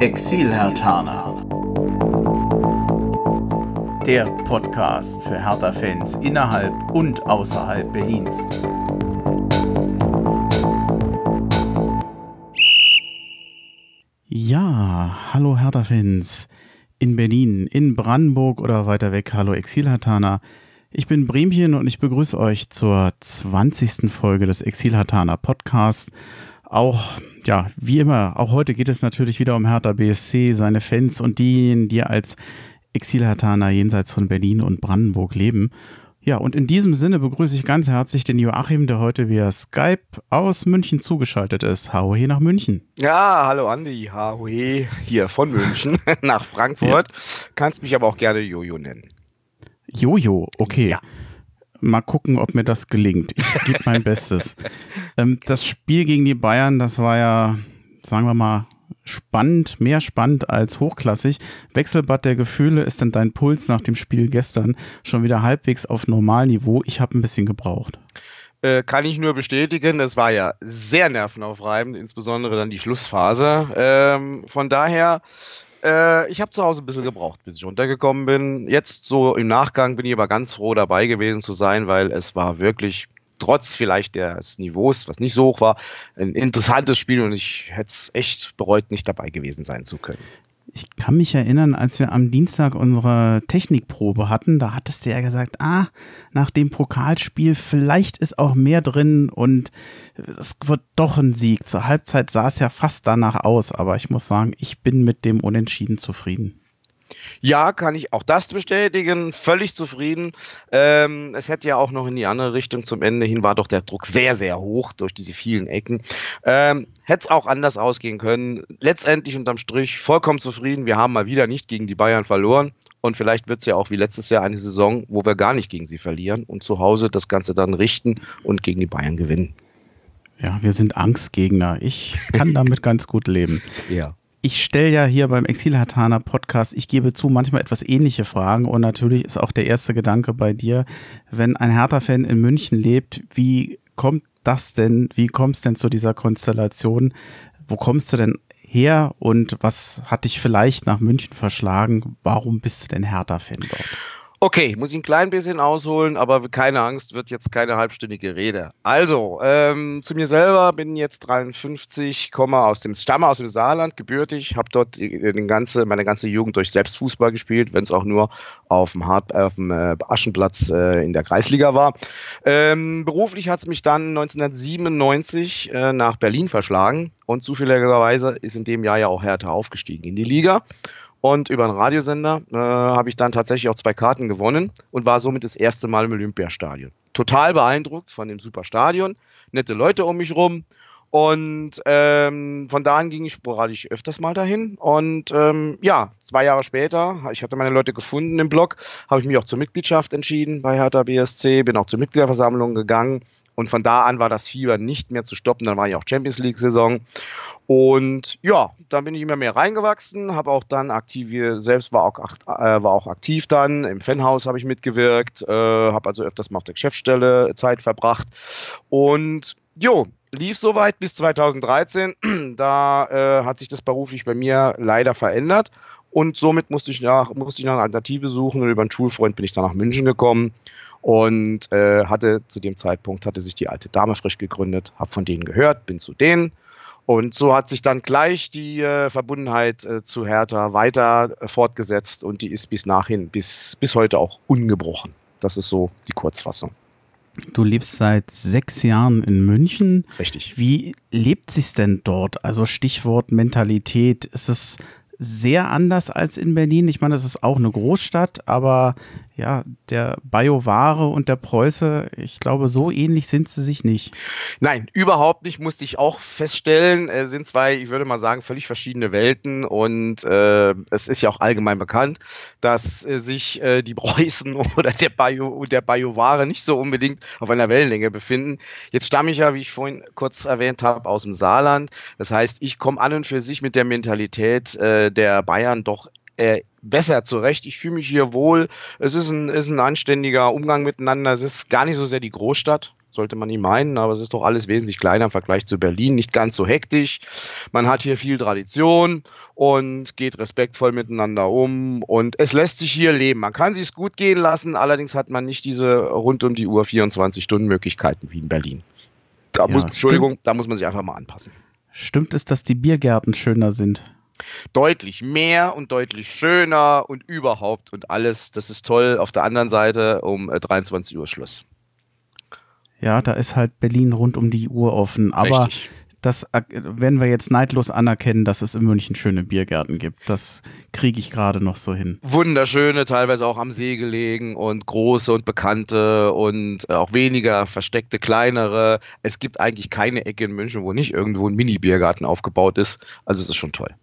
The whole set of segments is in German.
Exil-Hertaner. Der Podcast für Hertha-Fans innerhalb und außerhalb Berlins. Ja, hallo Hertha-Fans. In Berlin, in Brandenburg oder weiter weg, hallo Exil-Hertaner. Ich bin Bremchen und ich begrüße euch zur 20. Folge des Exil-Hertaner Podcasts. Auch ja, wie immer, auch heute geht es natürlich wieder um Hertha BSC, seine Fans und diejenigen, die als Exilhartaner jenseits von Berlin und Brandenburg leben. Ja, und in diesem Sinne begrüße ich ganz herzlich den Joachim, der heute via Skype aus München zugeschaltet ist. Haue nach München. Ja, hallo Andi, Haue hier von München nach Frankfurt. Ja. Kannst mich aber auch gerne Jojo nennen. Jojo, okay. Ja. Mal gucken, ob mir das gelingt. Ich gebe mein Bestes. Ähm, das Spiel gegen die Bayern, das war ja, sagen wir mal, spannend, mehr spannend als hochklassig. Wechselbad der Gefühle ist denn dein Puls nach dem Spiel gestern schon wieder halbwegs auf Normalniveau. Ich habe ein bisschen gebraucht. Äh, kann ich nur bestätigen, das war ja sehr nervenaufreibend, insbesondere dann die Schlussphase. Ähm, von daher äh, ich habe zu Hause ein bisschen gebraucht, bis ich runtergekommen bin. Jetzt so im Nachgang bin ich aber ganz froh dabei gewesen zu sein, weil es war wirklich trotz vielleicht des Niveaus, was nicht so hoch war, ein interessantes Spiel und ich hätte es echt bereut, nicht dabei gewesen sein zu können. Ich kann mich erinnern, als wir am Dienstag unsere Technikprobe hatten, da hattest du ja gesagt, ah, nach dem Pokalspiel vielleicht ist auch mehr drin und es wird doch ein Sieg. Zur Halbzeit sah es ja fast danach aus, aber ich muss sagen, ich bin mit dem Unentschieden zufrieden. Ja, kann ich auch das bestätigen. Völlig zufrieden. Ähm, es hätte ja auch noch in die andere Richtung zum Ende hin, war doch der Druck sehr, sehr hoch durch diese vielen Ecken. Ähm, hätte es auch anders ausgehen können. Letztendlich unterm Strich vollkommen zufrieden. Wir haben mal wieder nicht gegen die Bayern verloren. Und vielleicht wird es ja auch wie letztes Jahr eine Saison, wo wir gar nicht gegen sie verlieren und zu Hause das Ganze dann richten und gegen die Bayern gewinnen. Ja, wir sind Angstgegner. Ich kann damit ganz gut leben. Ja ich stelle ja hier beim Exilhatana Podcast, ich gebe zu, manchmal etwas ähnliche Fragen und natürlich ist auch der erste Gedanke bei dir, wenn ein Hertha-Fan in München lebt, wie kommt das denn, wie kommst denn zu dieser Konstellation? Wo kommst du denn her und was hat dich vielleicht nach München verschlagen? Warum bist du denn Hertha-Fan dort? Okay, muss ich ein klein bisschen ausholen, aber keine Angst, wird jetzt keine halbstündige Rede. Also, ähm, zu mir selber bin jetzt 53, komme aus dem Stamme aus dem Saarland, gebürtig, habe dort den ganze, meine ganze Jugend durch Selbstfußball gespielt, wenn es auch nur auf dem, Hart, auf dem äh, Aschenplatz äh, in der Kreisliga war. Ähm, beruflich hat es mich dann 1997 äh, nach Berlin verschlagen und zufälligerweise ist in dem Jahr ja auch Hertha aufgestiegen in die Liga. Und über einen Radiosender äh, habe ich dann tatsächlich auch zwei Karten gewonnen und war somit das erste Mal im Olympiastadion. Total beeindruckt von dem super Stadion, nette Leute um mich rum. Und ähm, von da an ging ich sporadisch öfters mal dahin. Und ähm, ja, zwei Jahre später, ich hatte meine Leute gefunden im Blog, habe ich mich auch zur Mitgliedschaft entschieden bei Hertha BSC, bin auch zur Mitgliederversammlung gegangen. Und von da an war das Fieber nicht mehr zu stoppen. Dann war ich auch Champions League-Saison. Und ja, dann bin ich immer mehr reingewachsen, habe auch dann aktiv, selbst war auch, äh, war auch aktiv dann, im Fanhaus habe ich mitgewirkt, äh, habe also öfters mal auf der Geschäftsstelle Zeit verbracht. Und jo, lief soweit bis 2013. da äh, hat sich das beruflich bei mir leider verändert. Und somit musste ich nach, musste ich nach einer Alternative suchen und über einen Schulfreund bin ich dann nach München gekommen und äh, hatte zu dem Zeitpunkt hatte sich die alte Dame frisch gegründet, habe von denen gehört, bin zu denen und so hat sich dann gleich die äh, Verbundenheit äh, zu Hertha weiter äh, fortgesetzt und die ist bis nachhin, bis, bis heute auch ungebrochen. Das ist so die Kurzfassung. Du lebst seit sechs Jahren in München. Richtig. Wie lebt sich denn dort? Also Stichwort Mentalität. Ist es sehr anders als in Berlin? Ich meine, es ist auch eine Großstadt, aber ja, der Bioware und der Preuße, ich glaube, so ähnlich sind sie sich nicht. Nein, überhaupt nicht, musste ich auch feststellen. Äh, sind zwei, ich würde mal sagen, völlig verschiedene Welten und äh, es ist ja auch allgemein bekannt, dass äh, sich äh, die Preußen oder der, Bio, der Bioware nicht so unbedingt auf einer Wellenlänge befinden. Jetzt stamme ich ja, wie ich vorhin kurz erwähnt habe, aus dem Saarland. Das heißt, ich komme an und für sich mit der Mentalität äh, der Bayern doch äh, besser zurecht. Ich fühle mich hier wohl. Es ist ein, ist ein anständiger Umgang miteinander. Es ist gar nicht so sehr die Großstadt. sollte man nie meinen, aber es ist doch alles wesentlich kleiner im Vergleich zu Berlin, nicht ganz so hektisch. Man hat hier viel Tradition und geht respektvoll miteinander um und es lässt sich hier leben. Man kann sich gut gehen lassen, allerdings hat man nicht diese rund um die Uhr 24 Stunden Möglichkeiten wie in Berlin. Da ja, muss, Entschuldigung, da muss man sich einfach mal anpassen. Stimmt es, dass die Biergärten schöner sind? Deutlich mehr und deutlich schöner und überhaupt und alles. Das ist toll. Auf der anderen Seite um 23 äh, Uhr Schluss. Ja, da ist halt Berlin rund um die Uhr offen. Aber Richtig. das werden wir jetzt neidlos anerkennen, dass es in München schöne Biergärten gibt. Das kriege ich gerade noch so hin. Wunderschöne, teilweise auch am See gelegen und große und bekannte und auch weniger versteckte, kleinere. Es gibt eigentlich keine Ecke in München, wo nicht irgendwo ein Mini-Biergarten aufgebaut ist. Also es ist schon toll.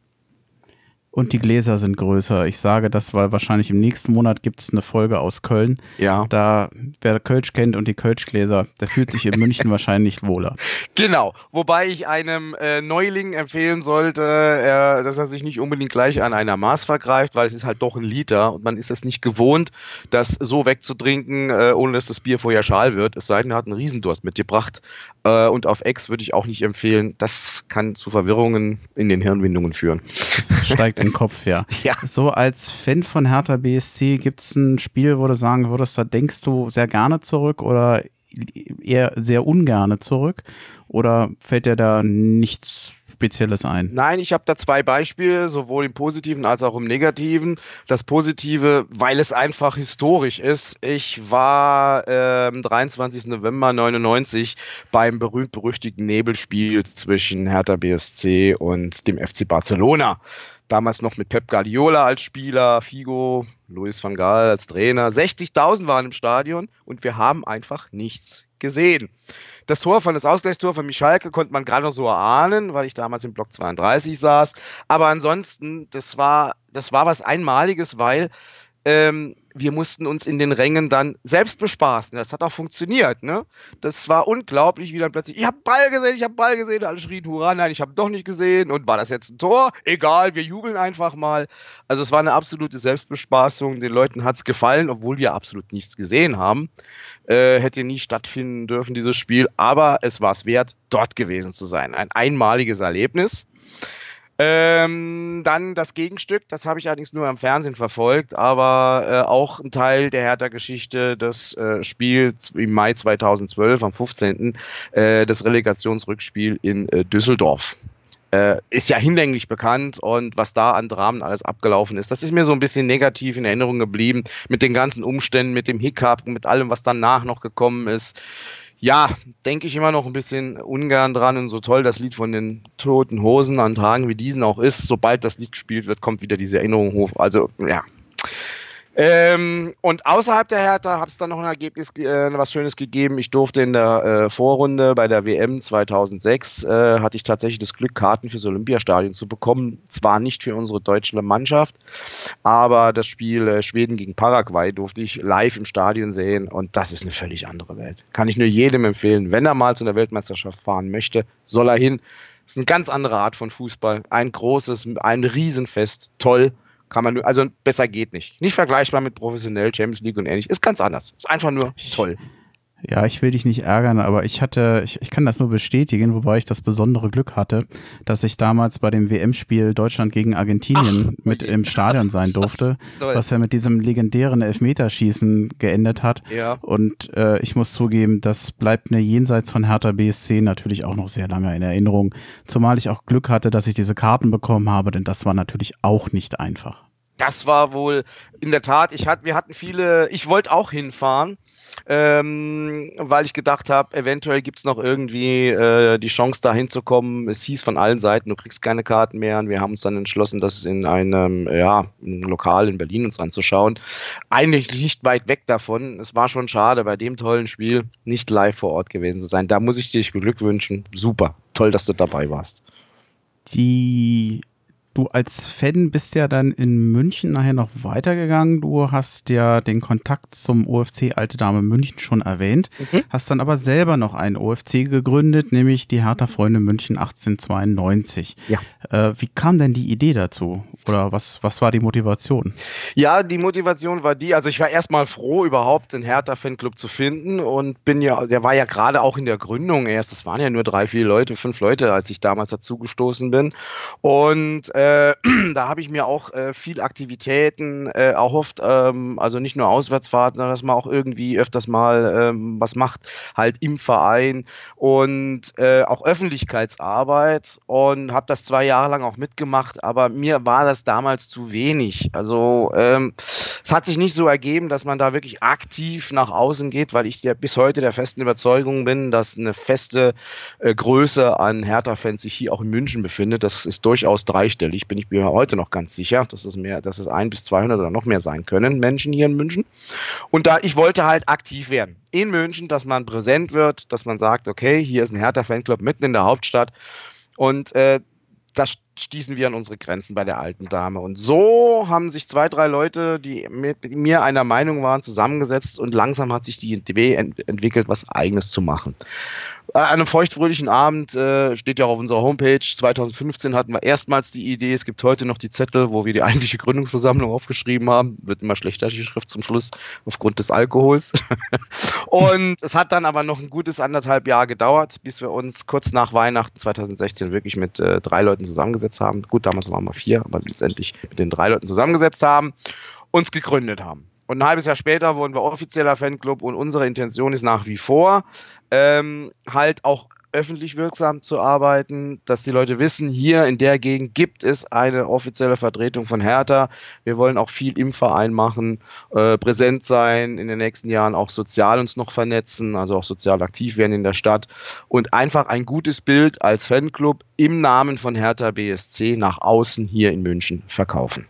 Und die Gläser sind größer. Ich sage das, weil wahrscheinlich im nächsten Monat gibt es eine Folge aus Köln. Ja. Da, wer Kölsch kennt und die Kölschgläser, der fühlt sich in München wahrscheinlich wohler. Genau. Wobei ich einem äh, Neuling empfehlen sollte, äh, dass er sich nicht unbedingt gleich an einer Maß vergreift, weil es ist halt doch ein Liter und man ist es nicht gewohnt, das so wegzutrinken, äh, ohne dass das Bier vorher schal wird. Es sei denn, er hat einen Riesendurst mitgebracht. Äh, und auf Ex würde ich auch nicht empfehlen. Das kann zu Verwirrungen in den Hirnwindungen führen. Das steigt im Kopf, ja. ja. So als Fan von Hertha BSC, gibt es ein Spiel, wo du sagen würdest, da denkst du sehr gerne zurück oder eher sehr ungerne zurück? Oder fällt dir da nichts Spezielles ein? Nein, ich habe da zwei Beispiele, sowohl im Positiven als auch im Negativen. Das Positive, weil es einfach historisch ist. Ich war äh, am 23. November 99 beim berühmt-berüchtigten Nebelspiel zwischen Hertha BSC und dem FC Barcelona. Damals noch mit Pep Guardiola als Spieler, Figo, Luis van Gaal als Trainer. 60.000 waren im Stadion und wir haben einfach nichts gesehen. Das Tor von das Ausgleichstor von Michalke konnte man gerade noch so erahnen, weil ich damals im Block 32 saß. Aber ansonsten, das war, das war was Einmaliges, weil ähm, wir mussten uns in den Rängen dann selbst bespaßen. Das hat auch funktioniert. Ne? Das war unglaublich, wie dann plötzlich, ich habe Ball gesehen, ich habe Ball gesehen. Alle schrien, hurra, nein, ich habe doch nicht gesehen. Und war das jetzt ein Tor? Egal, wir jubeln einfach mal. Also es war eine absolute Selbstbespaßung. Den Leuten hat es gefallen, obwohl wir absolut nichts gesehen haben. Äh, hätte nie stattfinden dürfen, dieses Spiel. Aber es war es wert, dort gewesen zu sein. Ein einmaliges Erlebnis. Ähm, dann das Gegenstück, das habe ich allerdings nur am Fernsehen verfolgt, aber äh, auch ein Teil der Hertha-Geschichte, das äh, Spiel im Mai 2012, am 15., äh, das Relegationsrückspiel in äh, Düsseldorf. Äh, ist ja hinlänglich bekannt und was da an Dramen alles abgelaufen ist, das ist mir so ein bisschen negativ in Erinnerung geblieben, mit den ganzen Umständen, mit dem Hiccup, mit allem, was danach noch gekommen ist ja, denke ich immer noch ein bisschen ungern dran und so toll das Lied von den Toten Hosen an Tagen wie diesen auch ist, sobald das Lied gespielt wird, kommt wieder diese Erinnerung hoch. Also, ja, ähm, und außerhalb der Hertha habe es dann noch ein Ergebnis, äh, was Schönes gegeben. Ich durfte in der äh, Vorrunde bei der WM 2006 äh, hatte ich tatsächlich das Glück, Karten fürs Olympiastadion zu bekommen. Zwar nicht für unsere deutsche Mannschaft, aber das Spiel äh, Schweden gegen Paraguay durfte ich live im Stadion sehen und das ist eine völlig andere Welt. Kann ich nur jedem empfehlen, wenn er mal zu einer Weltmeisterschaft fahren möchte, soll er hin. Das ist eine ganz andere Art von Fußball. Ein großes, ein Riesenfest. Toll. Kann man nur, also besser geht nicht. Nicht vergleichbar mit professionell Champions League und ähnlich. Ist ganz anders. Ist einfach nur toll. Ja, ich will dich nicht ärgern, aber ich hatte, ich, ich kann das nur bestätigen, wobei ich das besondere Glück hatte, dass ich damals bei dem WM-Spiel Deutschland gegen Argentinien Ach, mit im Stadion sein durfte, was ja mit diesem legendären Elfmeterschießen geendet hat. Ja. Und äh, ich muss zugeben, das bleibt mir jenseits von Hertha BSC natürlich auch noch sehr lange in Erinnerung. Zumal ich auch Glück hatte, dass ich diese Karten bekommen habe, denn das war natürlich auch nicht einfach. Das war wohl in der Tat, ich hatte, wir hatten viele, ich wollte auch hinfahren ähm, weil ich gedacht habe, eventuell gibt es noch irgendwie äh, die Chance, da hinzukommen. Es hieß von allen Seiten, du kriegst keine Karten mehr. Und wir haben uns dann entschlossen, das in einem, ja, Lokal in Berlin uns anzuschauen. Eigentlich nicht weit weg davon. Es war schon schade, bei dem tollen Spiel nicht live vor Ort gewesen zu sein. Da muss ich dich beglückwünschen. Super. Toll, dass du dabei warst. Die Du als Fan bist ja dann in München nachher noch weitergegangen. Du hast ja den Kontakt zum OFC Alte Dame München schon erwähnt, mhm. hast dann aber selber noch einen OFC gegründet, nämlich die Hertha Freunde München 1892. Ja. Äh, wie kam denn die Idee dazu? Oder was, was war die Motivation? Ja, die Motivation war die, also ich war erstmal froh, überhaupt den Hertha-Fanclub zu finden und bin ja, der war ja gerade auch in der Gründung erst, es waren ja nur drei, vier Leute, fünf Leute, als ich damals dazugestoßen bin. Und äh, äh, da habe ich mir auch äh, viel Aktivitäten äh, erhofft, ähm, also nicht nur Auswärtsfahrten, sondern dass man auch irgendwie öfters mal ähm, was macht, halt im Verein und äh, auch Öffentlichkeitsarbeit und habe das zwei Jahre lang auch mitgemacht, aber mir war das damals zu wenig. Also ähm, es hat sich nicht so ergeben, dass man da wirklich aktiv nach außen geht, weil ich ja bis heute der festen Überzeugung bin, dass eine feste äh, Größe an Hertha-Fans sich hier auch in München befindet. Das ist durchaus dreistellig bin ich mir heute noch ganz sicher, dass es mehr, dass es ein bis 200 oder noch mehr sein können Menschen hier in München. Und da ich wollte halt aktiv werden in München, dass man präsent wird, dass man sagt, okay, hier ist ein Hertha Fanclub mitten in der Hauptstadt und äh, das stießen wir an unsere Grenzen bei der alten Dame. Und so haben sich zwei, drei Leute, die mit mir einer Meinung waren, zusammengesetzt und langsam hat sich die Idee ent entwickelt, was Eigenes zu machen. An einem feuchtfröhlichen Abend, äh, steht ja auch auf unserer Homepage, 2015 hatten wir erstmals die Idee, es gibt heute noch die Zettel, wo wir die eigentliche Gründungsversammlung aufgeschrieben haben, wird immer schlechter die Schrift zum Schluss aufgrund des Alkohols. und es hat dann aber noch ein gutes anderthalb Jahr gedauert, bis wir uns kurz nach Weihnachten 2016 wirklich mit äh, drei Leuten zusammengesetzt haben. Gut, damals waren wir vier, aber letztendlich mit den drei Leuten zusammengesetzt haben, uns gegründet haben. Und ein halbes Jahr später wurden wir offizieller Fanclub und unsere Intention ist nach wie vor, ähm, halt auch öffentlich wirksam zu arbeiten, dass die Leute wissen, hier in der Gegend gibt es eine offizielle Vertretung von Hertha. Wir wollen auch viel im Verein machen, äh, präsent sein, in den nächsten Jahren auch sozial uns noch vernetzen, also auch sozial aktiv werden in der Stadt und einfach ein gutes Bild als Fanclub im Namen von Hertha BSC nach außen hier in München verkaufen.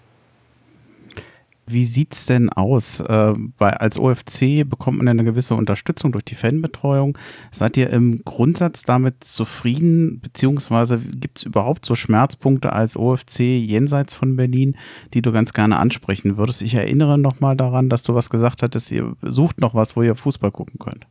Wie sieht es denn aus? Äh, weil als OFC bekommt man eine gewisse Unterstützung durch die Fanbetreuung. Seid ihr im Grundsatz damit zufrieden, beziehungsweise gibt es überhaupt so Schmerzpunkte als OFC jenseits von Berlin, die du ganz gerne ansprechen würdest? Ich erinnere nochmal daran, dass du was gesagt hattest, ihr sucht noch was, wo ihr Fußball gucken könnt.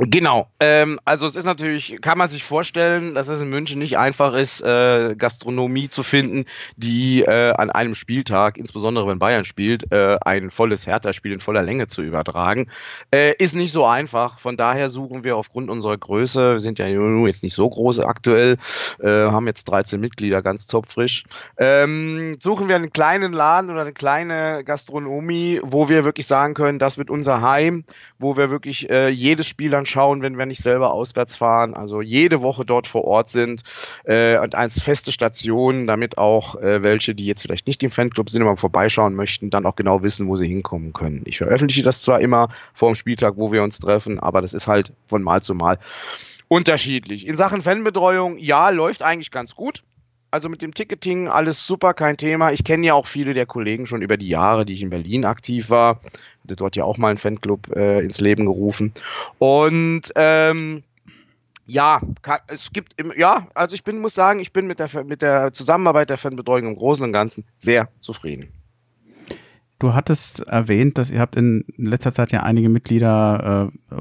Genau. Ähm, also es ist natürlich, kann man sich vorstellen, dass es in München nicht einfach ist, äh, Gastronomie zu finden, die äh, an einem Spieltag, insbesondere wenn Bayern spielt, äh, ein volles Hertha-Spiel in voller Länge zu übertragen. Äh, ist nicht so einfach. Von daher suchen wir aufgrund unserer Größe, wir sind ja jetzt nicht so groß aktuell, äh, haben jetzt 13 Mitglieder, ganz topfrisch, ähm, suchen wir einen kleinen Laden oder eine kleine Gastronomie, wo wir wirklich sagen können, das wird unser Heim, wo wir wirklich äh, jedes Spiel dann schauen, wenn wir nicht selber auswärts fahren. Also jede Woche dort vor Ort sind äh, und als feste Station, damit auch äh, welche, die jetzt vielleicht nicht im Fanclub sind, aber vorbeischauen möchten, dann auch genau wissen, wo sie hinkommen können. Ich veröffentliche das zwar immer vor dem Spieltag, wo wir uns treffen, aber das ist halt von Mal zu Mal unterschiedlich. In Sachen Fanbetreuung, ja, läuft eigentlich ganz gut. Also mit dem Ticketing alles super, kein Thema. Ich kenne ja auch viele der Kollegen schon über die Jahre, die ich in Berlin aktiv war hatte dort ja auch mal einen Fanclub äh, ins Leben gerufen. Und ähm, ja, es gibt ja, also ich bin, muss sagen, ich bin mit der, mit der Zusammenarbeit der Fanbetreuung im Großen und Ganzen sehr zufrieden. Du hattest erwähnt, dass ihr habt in letzter Zeit ja einige Mitglieder äh,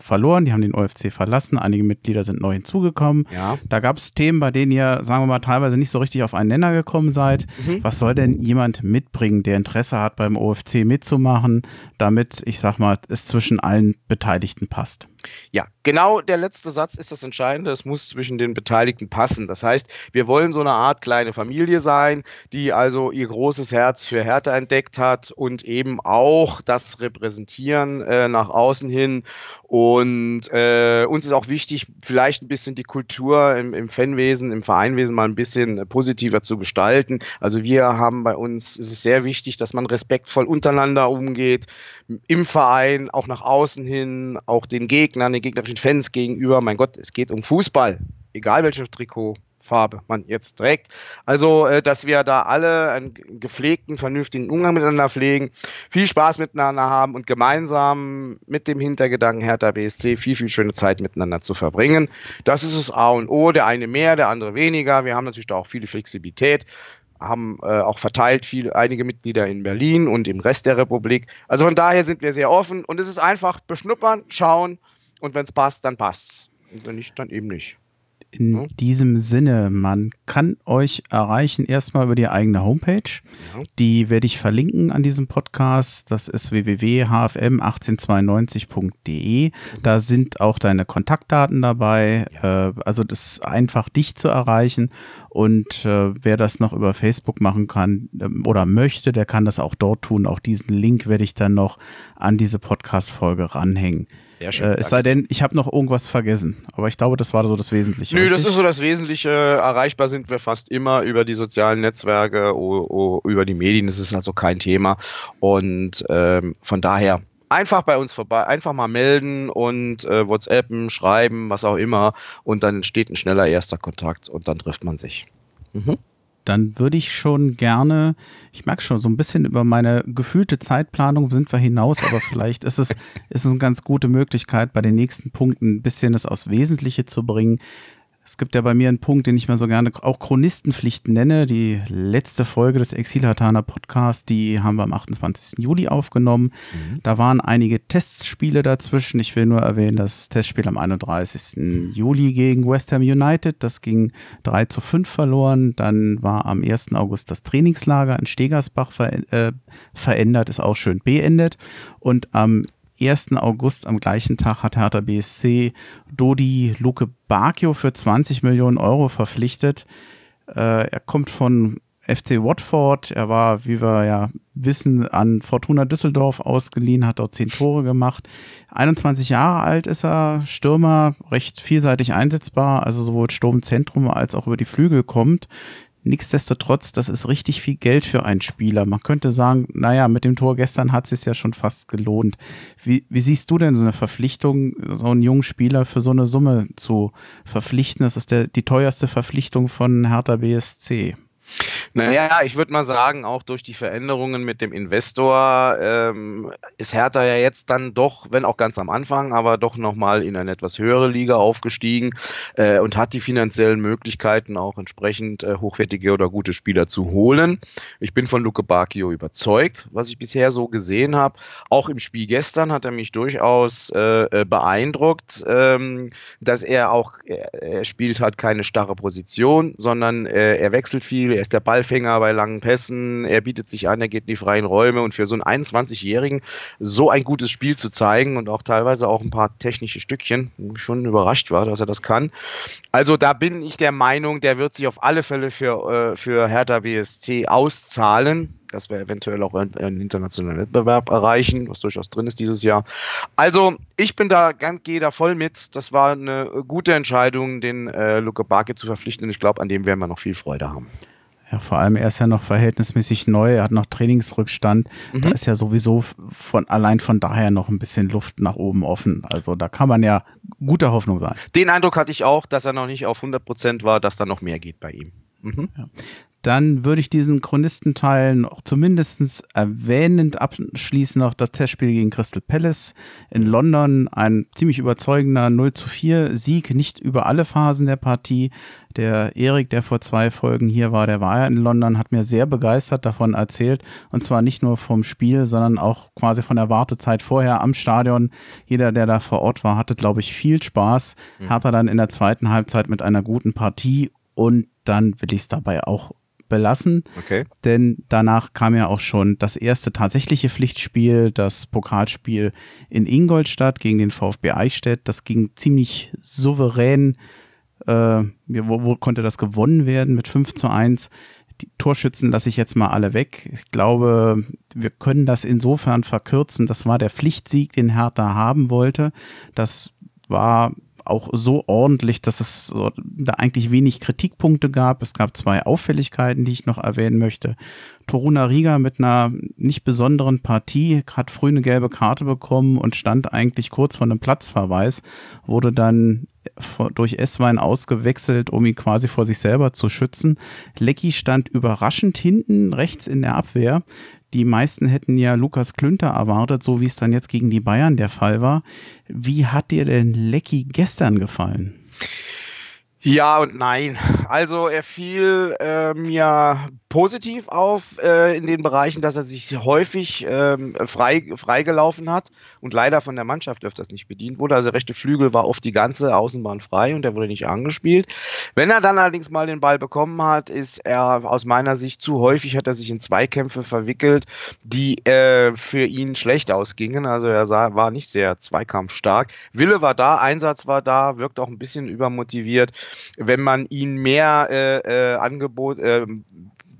verloren, die haben den OFC verlassen, einige Mitglieder sind neu hinzugekommen. Ja. Da gab es Themen, bei denen ihr, sagen wir mal, teilweise nicht so richtig auf einen Nenner gekommen seid. Mhm. Was soll denn jemand mitbringen, der Interesse hat, beim OFC mitzumachen, damit, ich sag mal, es zwischen allen Beteiligten passt? Ja, genau der letzte Satz ist das Entscheidende. Es muss zwischen den Beteiligten passen. Das heißt, wir wollen so eine Art kleine Familie sein, die also ihr großes Herz für Härte entdeckt hat und eben auch das repräsentieren äh, nach außen hin. Und äh, uns ist auch wichtig, vielleicht ein bisschen die Kultur im, im Fanwesen, im Vereinwesen mal ein bisschen positiver zu gestalten. Also wir haben bei uns, ist es sehr wichtig, dass man respektvoll untereinander umgeht, im Verein, auch nach außen hin, auch den Gegnern, den gegnerischen Fans gegenüber. Mein Gott, es geht um Fußball, egal welches Trikotfarbe man jetzt trägt. Also, äh, dass wir da alle einen gepflegten, vernünftigen Umgang miteinander pflegen, viel Spaß miteinander haben und gemeinsam mit dem Hintergedanken Hertha BSC viel, viel schöne Zeit miteinander zu verbringen. Das ist das A und O, der eine mehr, der andere weniger. Wir haben natürlich da auch viele Flexibilität. haben äh, auch verteilt viele, einige Mitglieder in Berlin und im Rest der Republik. Also von daher sind wir sehr offen und es ist einfach beschnuppern, schauen und wenn es passt, dann passt's. Und wenn nicht, dann eben nicht. In ja. diesem Sinne, man kann euch erreichen erstmal über die eigene Homepage. Ja. Die werde ich verlinken an diesem Podcast. Das ist www.hfm1892.de. Da sind auch deine Kontaktdaten dabei. Ja. Äh, also das ist einfach dich zu erreichen. Und äh, wer das noch über Facebook machen kann ähm, oder möchte, der kann das auch dort tun. Auch diesen Link werde ich dann noch an diese Podcast-Folge ranhängen. Sehr schön. Äh, es sei denn, ich habe noch irgendwas vergessen. Aber ich glaube, das war so das Wesentliche. Nö, richtig? das ist so das Wesentliche. Erreichbar sind wir fast immer über die sozialen Netzwerke, über die Medien. Das ist also kein Thema. Und ähm, von daher einfach bei uns vorbei, einfach mal melden und äh, WhatsAppen, schreiben, was auch immer. Und dann entsteht ein schneller erster Kontakt und dann trifft man sich. Mhm dann würde ich schon gerne, ich merke schon, so ein bisschen über meine gefühlte Zeitplanung sind wir hinaus, aber vielleicht ist es, ist es eine ganz gute Möglichkeit, bei den nächsten Punkten ein bisschen das aufs Wesentliche zu bringen. Es gibt ja bei mir einen Punkt, den ich mal so gerne auch Chronistenpflichten nenne. Die letzte Folge des Exilhataner Podcasts, die haben wir am 28. Juli aufgenommen. Mhm. Da waren einige Testspiele dazwischen. Ich will nur erwähnen, das Testspiel am 31. Juli gegen West Ham United. Das ging 3 zu 5 verloren. Dann war am 1. August das Trainingslager in Stegersbach ver äh, verändert, ist auch schön beendet. Und am 1. August am gleichen Tag hat Hertha BSC Dodi Luke Bacchio für 20 Millionen Euro verpflichtet. Äh, er kommt von FC Watford. Er war, wie wir ja wissen, an Fortuna Düsseldorf ausgeliehen, hat dort zehn Tore gemacht. 21 Jahre alt ist er, Stürmer, recht vielseitig einsetzbar, also sowohl Sturmzentrum als auch über die Flügel kommt. Nichtsdestotrotz, das ist richtig viel Geld für einen Spieler. Man könnte sagen, naja, mit dem Tor gestern hat es sich ja schon fast gelohnt. Wie, wie siehst du denn so eine Verpflichtung, so einen jungen Spieler für so eine Summe zu verpflichten? Das ist der, die teuerste Verpflichtung von Hertha BSC. Naja, ich würde mal sagen, auch durch die Veränderungen mit dem Investor ähm, ist Hertha ja jetzt dann doch, wenn auch ganz am Anfang, aber doch nochmal in eine etwas höhere Liga aufgestiegen äh, und hat die finanziellen Möglichkeiten auch entsprechend äh, hochwertige oder gute Spieler zu holen. Ich bin von Luke Bacchio überzeugt, was ich bisher so gesehen habe. Auch im Spiel gestern hat er mich durchaus äh, äh beeindruckt, ähm, dass er auch, er spielt halt keine starre Position, sondern äh, er wechselt viel, er ist der Ballfänger bei langen Pässen, er bietet sich an, er geht in die freien Räume und für so einen 21-Jährigen so ein gutes Spiel zu zeigen und auch teilweise auch ein paar technische Stückchen, schon überrascht war, dass er das kann. Also da bin ich der Meinung, der wird sich auf alle Fälle für, äh, für Hertha BSC auszahlen dass wir eventuell auch einen internationalen Wettbewerb erreichen, was durchaus drin ist dieses Jahr. Also ich bin da, gehe da voll mit. Das war eine gute Entscheidung, den äh, Luke Barke zu verpflichten und ich glaube, an dem werden wir noch viel Freude haben. Ja, vor allem er ist ja noch verhältnismäßig neu, er hat noch Trainingsrückstand. Mhm. Da ist ja sowieso von allein von daher noch ein bisschen Luft nach oben offen. Also da kann man ja guter Hoffnung sein. Den Eindruck hatte ich auch, dass er noch nicht auf 100 Prozent war, dass da noch mehr geht bei ihm. Mhm. Ja dann würde ich diesen Chronistenteil noch zumindest erwähnend abschließen noch das Testspiel gegen Crystal Palace in London. Ein ziemlich überzeugender 0 zu 4 Sieg, nicht über alle Phasen der Partie. Der Erik, der vor zwei Folgen hier war, der war ja in London, hat mir sehr begeistert davon erzählt. Und zwar nicht nur vom Spiel, sondern auch quasi von der Wartezeit vorher am Stadion. Jeder, der da vor Ort war, hatte, glaube ich, viel Spaß. Mhm. Hat er dann in der zweiten Halbzeit mit einer guten Partie und dann will ich es dabei auch belassen. Okay. Denn danach kam ja auch schon das erste tatsächliche Pflichtspiel, das Pokalspiel in Ingolstadt gegen den VfB Eichstätt. Das ging ziemlich souverän. Äh, wo, wo konnte das gewonnen werden mit 5 zu 1? Die Torschützen lasse ich jetzt mal alle weg. Ich glaube, wir können das insofern verkürzen. Das war der Pflichtsieg, den Hertha haben wollte. Das war auch so ordentlich, dass es da eigentlich wenig Kritikpunkte gab. Es gab zwei Auffälligkeiten, die ich noch erwähnen möchte. Toruna Riga mit einer nicht besonderen Partie hat früh eine gelbe Karte bekommen und stand eigentlich kurz vor einem Platzverweis, wurde dann durch Esswein ausgewechselt, um ihn quasi vor sich selber zu schützen. Lecky stand überraschend hinten rechts in der Abwehr. Die meisten hätten ja Lukas Klünter erwartet, so wie es dann jetzt gegen die Bayern der Fall war. Wie hat dir denn Lecky gestern gefallen? Ja und nein. also er fiel äh, mir positiv auf äh, in den Bereichen, dass er sich häufig ähm, frei, freigelaufen hat und leider von der Mannschaft öfters nicht bedient wurde. Also rechte Flügel war oft die ganze Außenbahn frei und er wurde nicht angespielt. Wenn er dann allerdings mal den Ball bekommen hat, ist er aus meiner Sicht zu häufig, hat er sich in Zweikämpfe verwickelt, die äh, für ihn schlecht ausgingen. Also er sah, war nicht sehr zweikampfstark. Wille war da, Einsatz war da, wirkt auch ein bisschen übermotiviert. Wenn man ihn mehr äh, äh, Angebot, ähm,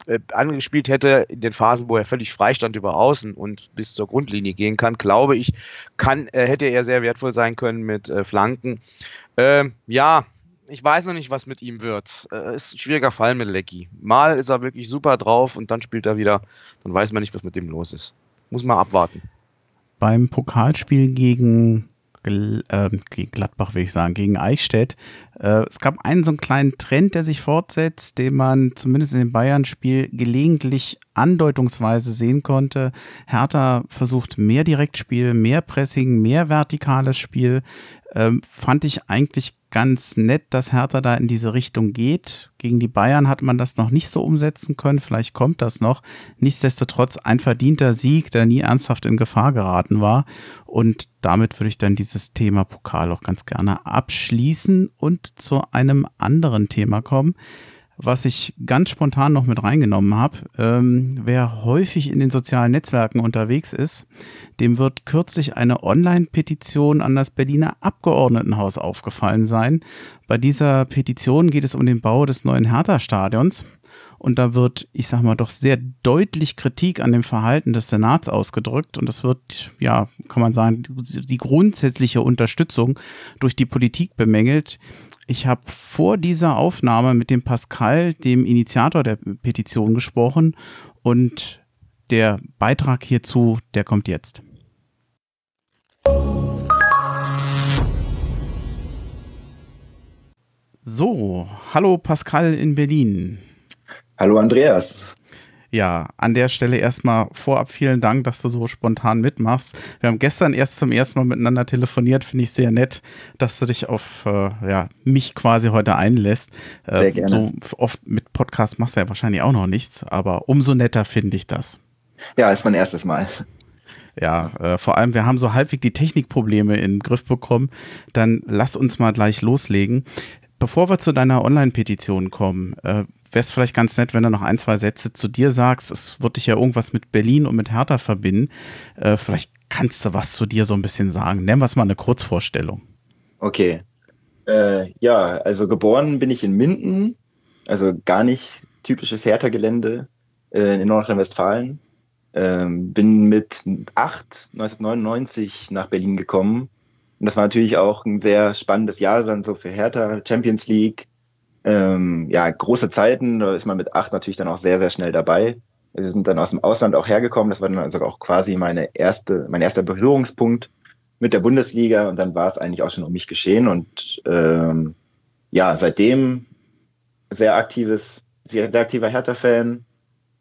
äh, angespielt hätte in den Phasen, wo er völlig frei stand über Außen und bis zur Grundlinie gehen kann, glaube ich, kann, äh, hätte er sehr wertvoll sein können mit äh, Flanken. Ähm, ja, ich weiß noch nicht, was mit ihm wird. Äh, ist ein schwieriger Fall mit Lecky. Mal ist er wirklich super drauf und dann spielt er wieder. Dann weiß man nicht, was mit dem los ist. Muss man abwarten. Beim Pokalspiel gegen gegen Gladbach, will ich sagen, gegen Eichstätt. Äh, es gab einen so einen kleinen Trend, der sich fortsetzt, den man zumindest in dem Bayern-Spiel gelegentlich andeutungsweise sehen konnte. Hertha versucht mehr Direktspiel, mehr Pressing, mehr vertikales Spiel. Ähm, fand ich eigentlich ganz nett, dass Hertha da in diese Richtung geht. Gegen die Bayern hat man das noch nicht so umsetzen können. Vielleicht kommt das noch. Nichtsdestotrotz ein verdienter Sieg, der nie ernsthaft in Gefahr geraten war. Und damit würde ich dann dieses Thema Pokal auch ganz gerne abschließen und zu einem anderen Thema kommen was ich ganz spontan noch mit reingenommen habe. Ähm, wer häufig in den sozialen Netzwerken unterwegs ist, dem wird kürzlich eine Online-Petition an das Berliner Abgeordnetenhaus aufgefallen sein. Bei dieser Petition geht es um den Bau des neuen Hertha-Stadions. Und da wird, ich sag mal, doch sehr deutlich Kritik an dem Verhalten des Senats ausgedrückt. Und das wird, ja, kann man sagen, die grundsätzliche Unterstützung durch die Politik bemängelt. Ich habe vor dieser Aufnahme mit dem Pascal, dem Initiator der Petition, gesprochen und der Beitrag hierzu, der kommt jetzt. So, hallo Pascal in Berlin. Hallo Andreas. Ja, an der Stelle erstmal vorab vielen Dank, dass du so spontan mitmachst. Wir haben gestern erst zum ersten Mal miteinander telefoniert, finde ich sehr nett, dass du dich auf äh, ja, mich quasi heute einlässt. Äh, sehr gerne. So oft mit Podcast machst du ja wahrscheinlich auch noch nichts, aber umso netter finde ich das. Ja, ist mein erstes Mal. Ja, äh, vor allem, wir haben so halbwegs die Technikprobleme in den Griff bekommen. Dann lass uns mal gleich loslegen. Bevor wir zu deiner Online-Petition kommen, äh, wäre es vielleicht ganz nett, wenn du noch ein, zwei Sätze zu dir sagst. Es wird dich ja irgendwas mit Berlin und mit Hertha verbinden. Äh, vielleicht kannst du was zu dir so ein bisschen sagen. Nennen wir es mal eine Kurzvorstellung. Okay. Äh, ja, also geboren bin ich in Minden, also gar nicht typisches Hertha-Gelände äh, in Nordrhein-Westfalen. Ähm, bin mit acht 1999 nach Berlin gekommen. Und das war natürlich auch ein sehr spannendes Jahr dann so für Hertha, Champions League, ähm, ja, große Zeiten, da ist man mit acht natürlich dann auch sehr, sehr schnell dabei. Wir sind dann aus dem Ausland auch hergekommen. Das war dann also auch quasi meine erste, mein erster Berührungspunkt mit der Bundesliga und dann war es eigentlich auch schon um mich geschehen und ähm, ja, seitdem sehr aktives, sehr, sehr aktiver Hertha-Fan,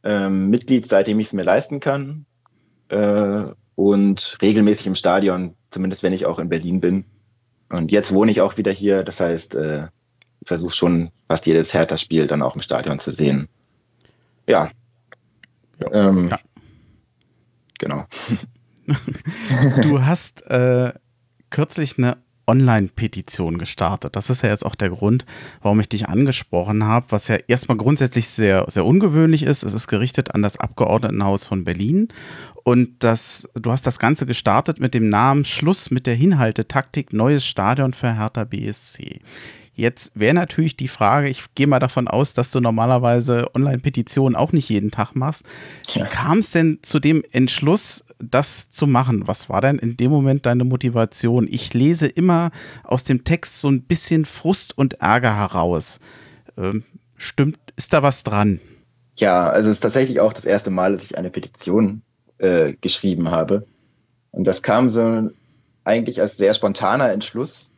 ähm, Mitglied, seitdem ich es mir leisten kann äh, und regelmäßig im Stadion, zumindest wenn ich auch in Berlin bin. Und jetzt wohne ich auch wieder hier, das heißt, äh, versuche schon fast jedes Hertha-Spiel dann auch im Stadion zu sehen. Ja. Ähm, ja. Genau. du hast äh, kürzlich eine Online-Petition gestartet. Das ist ja jetzt auch der Grund, warum ich dich angesprochen habe, was ja erstmal grundsätzlich sehr, sehr ungewöhnlich ist. Es ist gerichtet an das Abgeordnetenhaus von Berlin. Und das, du hast das Ganze gestartet mit dem Namen Schluss mit der Hinhaltetaktik Neues Stadion für Hertha BSC. Jetzt wäre natürlich die Frage, ich gehe mal davon aus, dass du normalerweise Online-Petitionen auch nicht jeden Tag machst. Wie kam es denn zu dem Entschluss, das zu machen? Was war denn in dem Moment deine Motivation? Ich lese immer aus dem Text so ein bisschen Frust und Ärger heraus. Ähm, stimmt, ist da was dran? Ja, also es ist tatsächlich auch das erste Mal, dass ich eine Petition äh, geschrieben habe. Und das kam so eigentlich als sehr spontaner Entschluss.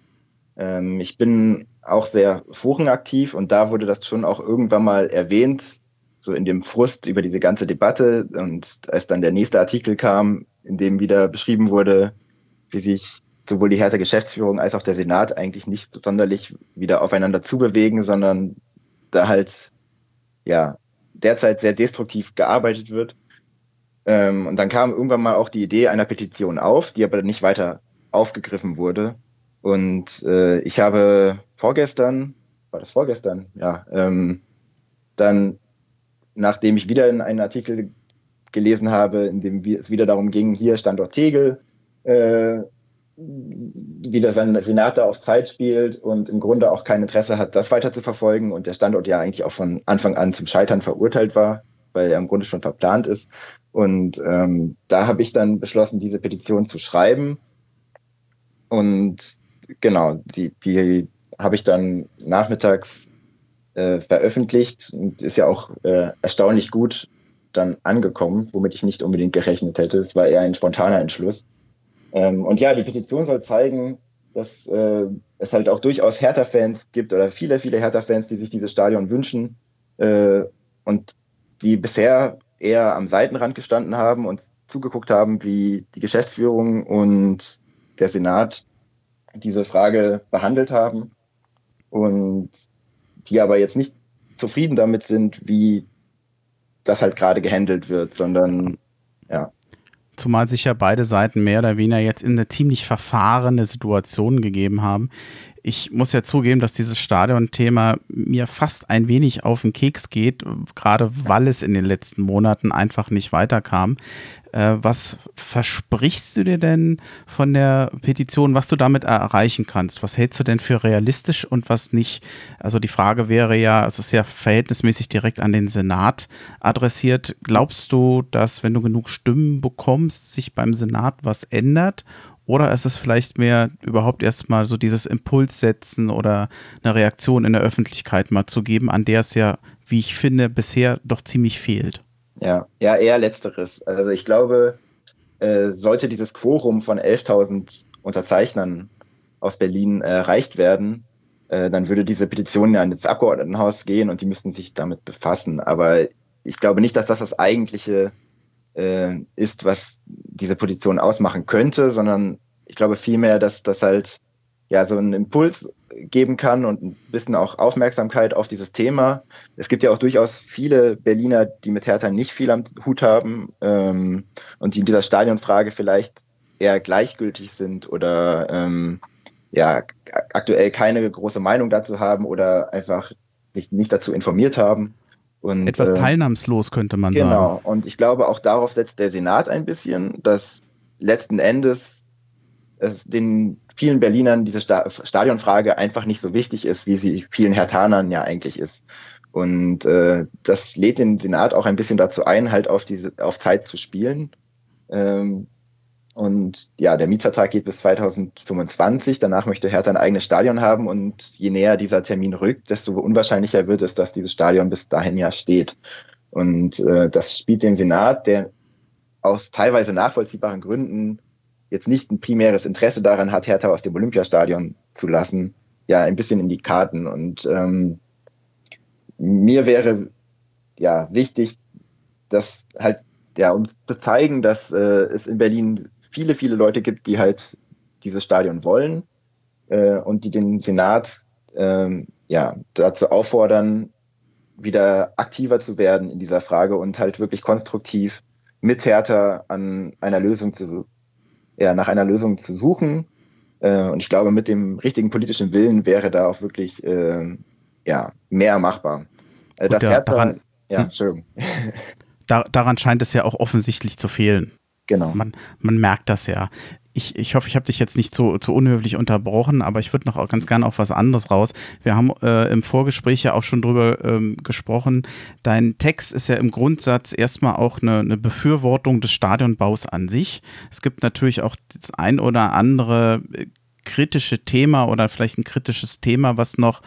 Ähm, ich bin auch sehr forenaktiv und da wurde das schon auch irgendwann mal erwähnt, so in dem Frust über diese ganze Debatte und als dann der nächste Artikel kam, in dem wieder beschrieben wurde, wie sich sowohl die Hertha Geschäftsführung als auch der Senat eigentlich nicht sonderlich wieder aufeinander zubewegen, sondern da halt ja derzeit sehr destruktiv gearbeitet wird. Ähm, und dann kam irgendwann mal auch die Idee einer Petition auf, die aber nicht weiter aufgegriffen wurde. Und äh, ich habe vorgestern, war das vorgestern, ja, ähm, dann, nachdem ich wieder in einen Artikel gelesen habe, in dem es wieder darum ging, hier Standort Tegel, äh, wie der Senator auf Zeit spielt und im Grunde auch kein Interesse hat, das weiter zu verfolgen und der Standort ja eigentlich auch von Anfang an zum Scheitern verurteilt war, weil er im Grunde schon verplant ist. Und ähm, da habe ich dann beschlossen, diese Petition zu schreiben. Und genau, die, die habe ich dann nachmittags äh, veröffentlicht und ist ja auch äh, erstaunlich gut dann angekommen, womit ich nicht unbedingt gerechnet hätte. Es war eher ein spontaner Entschluss. Ähm, und ja, die Petition soll zeigen, dass äh, es halt auch durchaus Hertha-Fans gibt oder viele, viele Hertha-Fans, die sich dieses Stadion wünschen äh, und die bisher eher am Seitenrand gestanden haben und zugeguckt haben, wie die Geschäftsführung und der Senat diese Frage behandelt haben und die aber jetzt nicht zufrieden damit sind, wie das halt gerade gehandelt wird, sondern ja. Zumal sich ja beide Seiten mehr oder weniger jetzt in eine ziemlich verfahrene Situation gegeben haben. Ich muss ja zugeben, dass dieses Stadion-Thema mir fast ein wenig auf den Keks geht, gerade weil es in den letzten Monaten einfach nicht weiterkam. Äh, was versprichst du dir denn von der Petition, was du damit erreichen kannst? Was hältst du denn für realistisch und was nicht? Also die Frage wäre ja, es ist ja verhältnismäßig direkt an den Senat adressiert. Glaubst du, dass wenn du genug Stimmen bekommst, sich beim Senat was ändert? Oder ist es vielleicht mehr überhaupt erstmal so dieses Impuls setzen oder eine Reaktion in der Öffentlichkeit mal zu geben, an der es ja, wie ich finde, bisher doch ziemlich fehlt? Ja, ja, eher letzteres. Also ich glaube, äh, sollte dieses Quorum von 11.000 Unterzeichnern aus Berlin erreicht werden, äh, dann würde diese Petition ja ins Abgeordnetenhaus gehen und die müssten sich damit befassen. Aber ich glaube nicht, dass das das eigentliche äh, ist, was diese Petition ausmachen könnte, sondern ich glaube vielmehr, dass das halt ja so einen Impuls geben kann und ein bisschen auch Aufmerksamkeit auf dieses Thema. Es gibt ja auch durchaus viele Berliner, die mit Hertha nicht viel am Hut haben ähm, und die in dieser Stadionfrage vielleicht eher gleichgültig sind oder ähm, ja aktuell keine große Meinung dazu haben oder einfach sich nicht dazu informiert haben. Und, Etwas äh, teilnahmslos könnte man genau. sagen. Genau. Und ich glaube, auch darauf setzt der Senat ein bisschen, dass letzten Endes es den vielen Berlinern diese Stadionfrage einfach nicht so wichtig ist, wie sie vielen Hertanern ja eigentlich ist. Und äh, das lädt den Senat auch ein bisschen dazu ein, halt auf diese auf Zeit zu spielen. Ähm, und ja, der Mietvertrag geht bis 2025. Danach möchte Hertha ein eigenes Stadion haben. Und je näher dieser Termin rückt, desto unwahrscheinlicher wird es, dass dieses Stadion bis dahin ja steht. Und äh, das spielt den Senat, der aus teilweise nachvollziehbaren Gründen jetzt nicht ein primäres Interesse daran hat, Hertha aus dem Olympiastadion zu lassen, ja, ein bisschen in die Karten. Und ähm, mir wäre ja wichtig, dass halt, ja, um zu zeigen, dass äh, es in Berlin viele, viele Leute gibt, die halt dieses Stadion wollen äh, und die den Senat äh, ja, dazu auffordern, wieder aktiver zu werden in dieser Frage und halt wirklich konstruktiv mit Hertha an einer Lösung zu ja, nach einer Lösung zu suchen. Äh, und ich glaube, mit dem richtigen politischen Willen wäre da auch wirklich äh, ja, mehr machbar. Äh, das ja, Hertha, daran, ja, hm. Entschuldigung. Da, daran scheint es ja auch offensichtlich zu fehlen. Genau. Man, man merkt das ja ich, ich hoffe, ich habe dich jetzt nicht zu, zu unhöflich unterbrochen, aber ich würde noch ganz gerne auf was anderes raus. Wir haben äh, im Vorgespräch ja auch schon drüber ähm, gesprochen. Dein Text ist ja im Grundsatz erstmal auch eine, eine Befürwortung des Stadionbaus an sich. Es gibt natürlich auch das ein oder andere äh, kritische Thema oder vielleicht ein kritisches Thema, was noch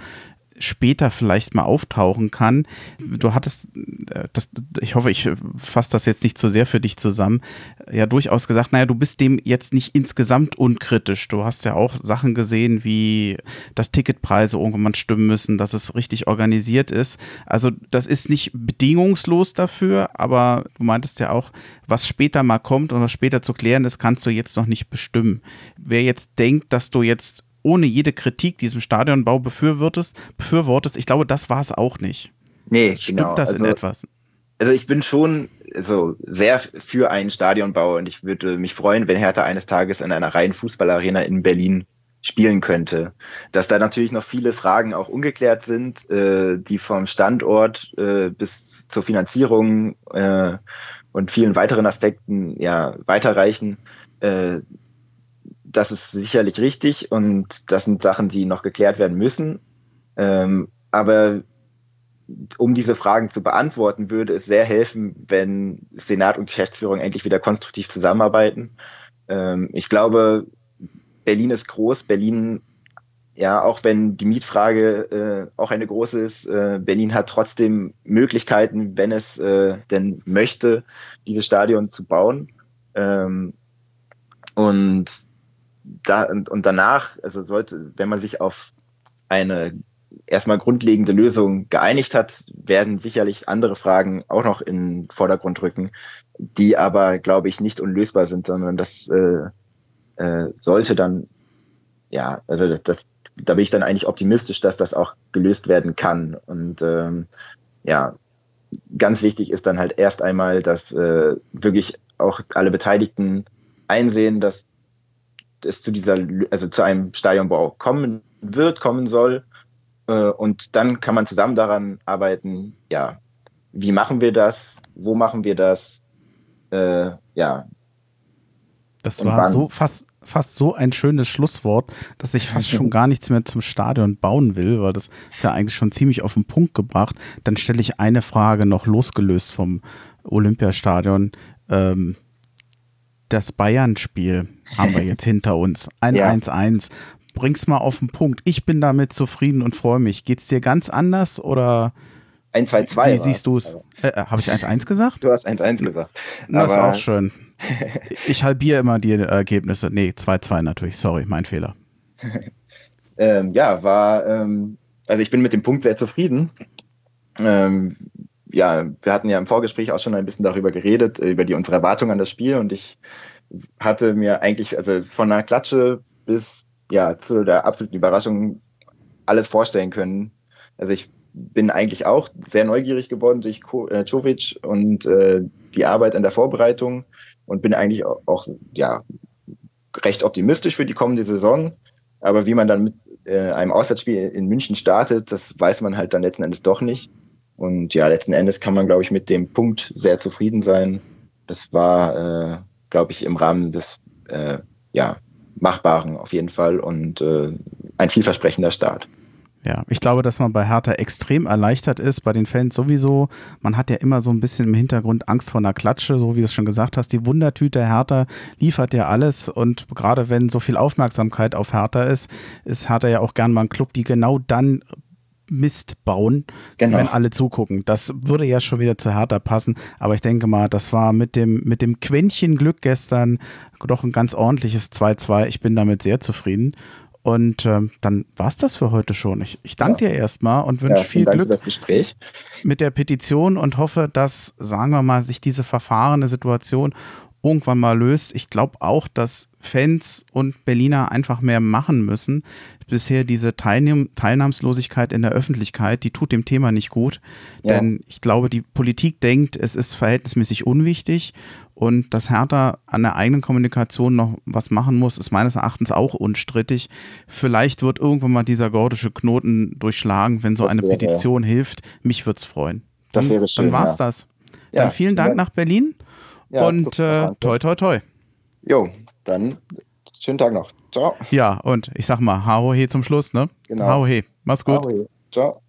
später vielleicht mal auftauchen kann. Du hattest, äh, das, ich hoffe, ich fasse das jetzt nicht zu sehr für dich zusammen, ja durchaus gesagt, naja, du bist dem jetzt nicht insgesamt unkritisch. Du hast ja auch Sachen gesehen, wie dass Ticketpreise irgendwann stimmen müssen, dass es richtig organisiert ist. Also das ist nicht bedingungslos dafür, aber du meintest ja auch, was später mal kommt und was später zu klären ist, kannst du jetzt noch nicht bestimmen. Wer jetzt denkt, dass du jetzt ohne jede Kritik diesem Stadionbau befürwortest, befürwortest. Ich glaube, das war es auch nicht. Nee, Stimmt genau. das also, in etwas? Also ich bin schon also sehr für einen Stadionbau und ich würde mich freuen, wenn Hertha eines Tages in einer reinen Fußballarena in Berlin spielen könnte. Dass da natürlich noch viele Fragen auch ungeklärt sind, äh, die vom Standort äh, bis zur Finanzierung äh, und vielen weiteren Aspekten ja weiterreichen. Das ist sicherlich richtig und das sind Sachen, die noch geklärt werden müssen. Ähm, aber um diese Fragen zu beantworten, würde es sehr helfen, wenn Senat und Geschäftsführung endlich wieder konstruktiv zusammenarbeiten. Ähm, ich glaube, Berlin ist groß. Berlin, ja, auch wenn die Mietfrage äh, auch eine große ist, äh, Berlin hat trotzdem Möglichkeiten, wenn es äh, denn möchte, dieses Stadion zu bauen. Ähm, und, da, und, und danach, also sollte, wenn man sich auf eine erstmal grundlegende Lösung geeinigt hat, werden sicherlich andere Fragen auch noch in den Vordergrund rücken, die aber, glaube ich, nicht unlösbar sind, sondern das äh, äh, sollte dann, ja, also das, das, da bin ich dann eigentlich optimistisch, dass das auch gelöst werden kann. Und ähm, ja, ganz wichtig ist dann halt erst einmal, dass äh, wirklich auch alle Beteiligten einsehen, dass es zu dieser, also zu einem Stadionbau kommen wird, kommen soll äh, und dann kann man zusammen daran arbeiten, ja, wie machen wir das, wo machen wir das, äh, ja. Das und war so fast, fast so ein schönes Schlusswort, dass ich fast schon gar nichts mehr zum Stadion bauen will, weil das ist ja eigentlich schon ziemlich auf den Punkt gebracht. Dann stelle ich eine Frage noch losgelöst vom Olympiastadion. Ähm, das Bayern-Spiel haben wir jetzt hinter uns. Ein 1-1. Ja bring's mal auf den Punkt. Ich bin damit zufrieden und freue mich. Geht's dir ganz anders oder 1, 2, 2. Wie siehst du es? Äh, äh Habe ich 1-1 gesagt? Du hast 1-1 gesagt. Das ist auch schön. Ich halbiere immer die Ergebnisse. Nee, 2-2 natürlich. Sorry, mein Fehler. ähm, ja, war, ähm, also ich bin mit dem Punkt sehr zufrieden. Ähm, ja, wir hatten ja im Vorgespräch auch schon ein bisschen darüber geredet, äh, über die unsere Erwartungen an das Spiel und ich hatte mir eigentlich, also von einer Klatsche bis ja, zu der absoluten Überraschung alles vorstellen können. Also ich bin eigentlich auch sehr neugierig geworden durch äh, Jovic und äh, die Arbeit an der Vorbereitung und bin eigentlich auch, auch, ja recht optimistisch für die kommende Saison. Aber wie man dann mit äh, einem Auswärtsspiel in München startet, das weiß man halt dann letzten Endes doch nicht. Und ja, letzten Endes kann man, glaube ich, mit dem Punkt sehr zufrieden sein. Das war, äh, glaube ich, im Rahmen des äh, ja, Machbaren auf jeden Fall und äh, ein vielversprechender Start. Ja, ich glaube, dass man bei Hertha extrem erleichtert ist, bei den Fans sowieso. Man hat ja immer so ein bisschen im Hintergrund Angst vor einer Klatsche, so wie du es schon gesagt hast. Die Wundertüte Hertha liefert ja alles und gerade wenn so viel Aufmerksamkeit auf Hertha ist, ist Hertha ja auch gern mal ein Club, die genau dann Mist bauen, genau. wenn alle zugucken. Das würde ja schon wieder zu Hertha passen, aber ich denke mal, das war mit dem, mit dem Quäntchen Glück gestern doch ein ganz ordentliches 2-2. Ich bin damit sehr zufrieden. Und ähm, dann war es das für heute schon. Ich, ich danke ja. dir erstmal und wünsche ja, viel Glück mit der Petition und hoffe, dass, sagen wir mal, sich diese verfahrene Situation irgendwann mal löst. Ich glaube auch, dass Fans und Berliner einfach mehr machen müssen. Bisher diese Teilnehm Teilnahmslosigkeit in der Öffentlichkeit, die tut dem Thema nicht gut. Ja. Denn ich glaube, die Politik denkt, es ist verhältnismäßig unwichtig und dass Hertha an der eigenen Kommunikation noch was machen muss, ist meines Erachtens auch unstrittig. Vielleicht wird irgendwann mal dieser gordische Knoten durchschlagen, wenn so das eine wäre, Petition ja. hilft. Mich würde es freuen. Das wäre schön. Dann war's ja. das. Dann vielen Dank nach Berlin und äh, toi toi toi. Jo, dann schönen Tag noch. Ciao. Ja, und ich sag mal, Hao he zum Schluss, ne? Genau. Hao he. Mach's gut. Hao Ciao.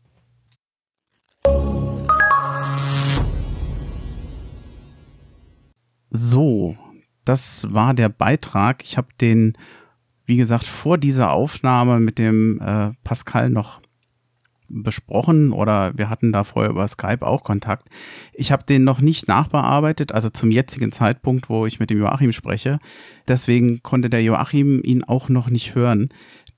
So, das war der Beitrag. Ich habe den, wie gesagt, vor dieser Aufnahme mit dem äh, Pascal noch besprochen oder wir hatten da vorher über Skype auch Kontakt. Ich habe den noch nicht nachbearbeitet, also zum jetzigen Zeitpunkt, wo ich mit dem Joachim spreche. Deswegen konnte der Joachim ihn auch noch nicht hören.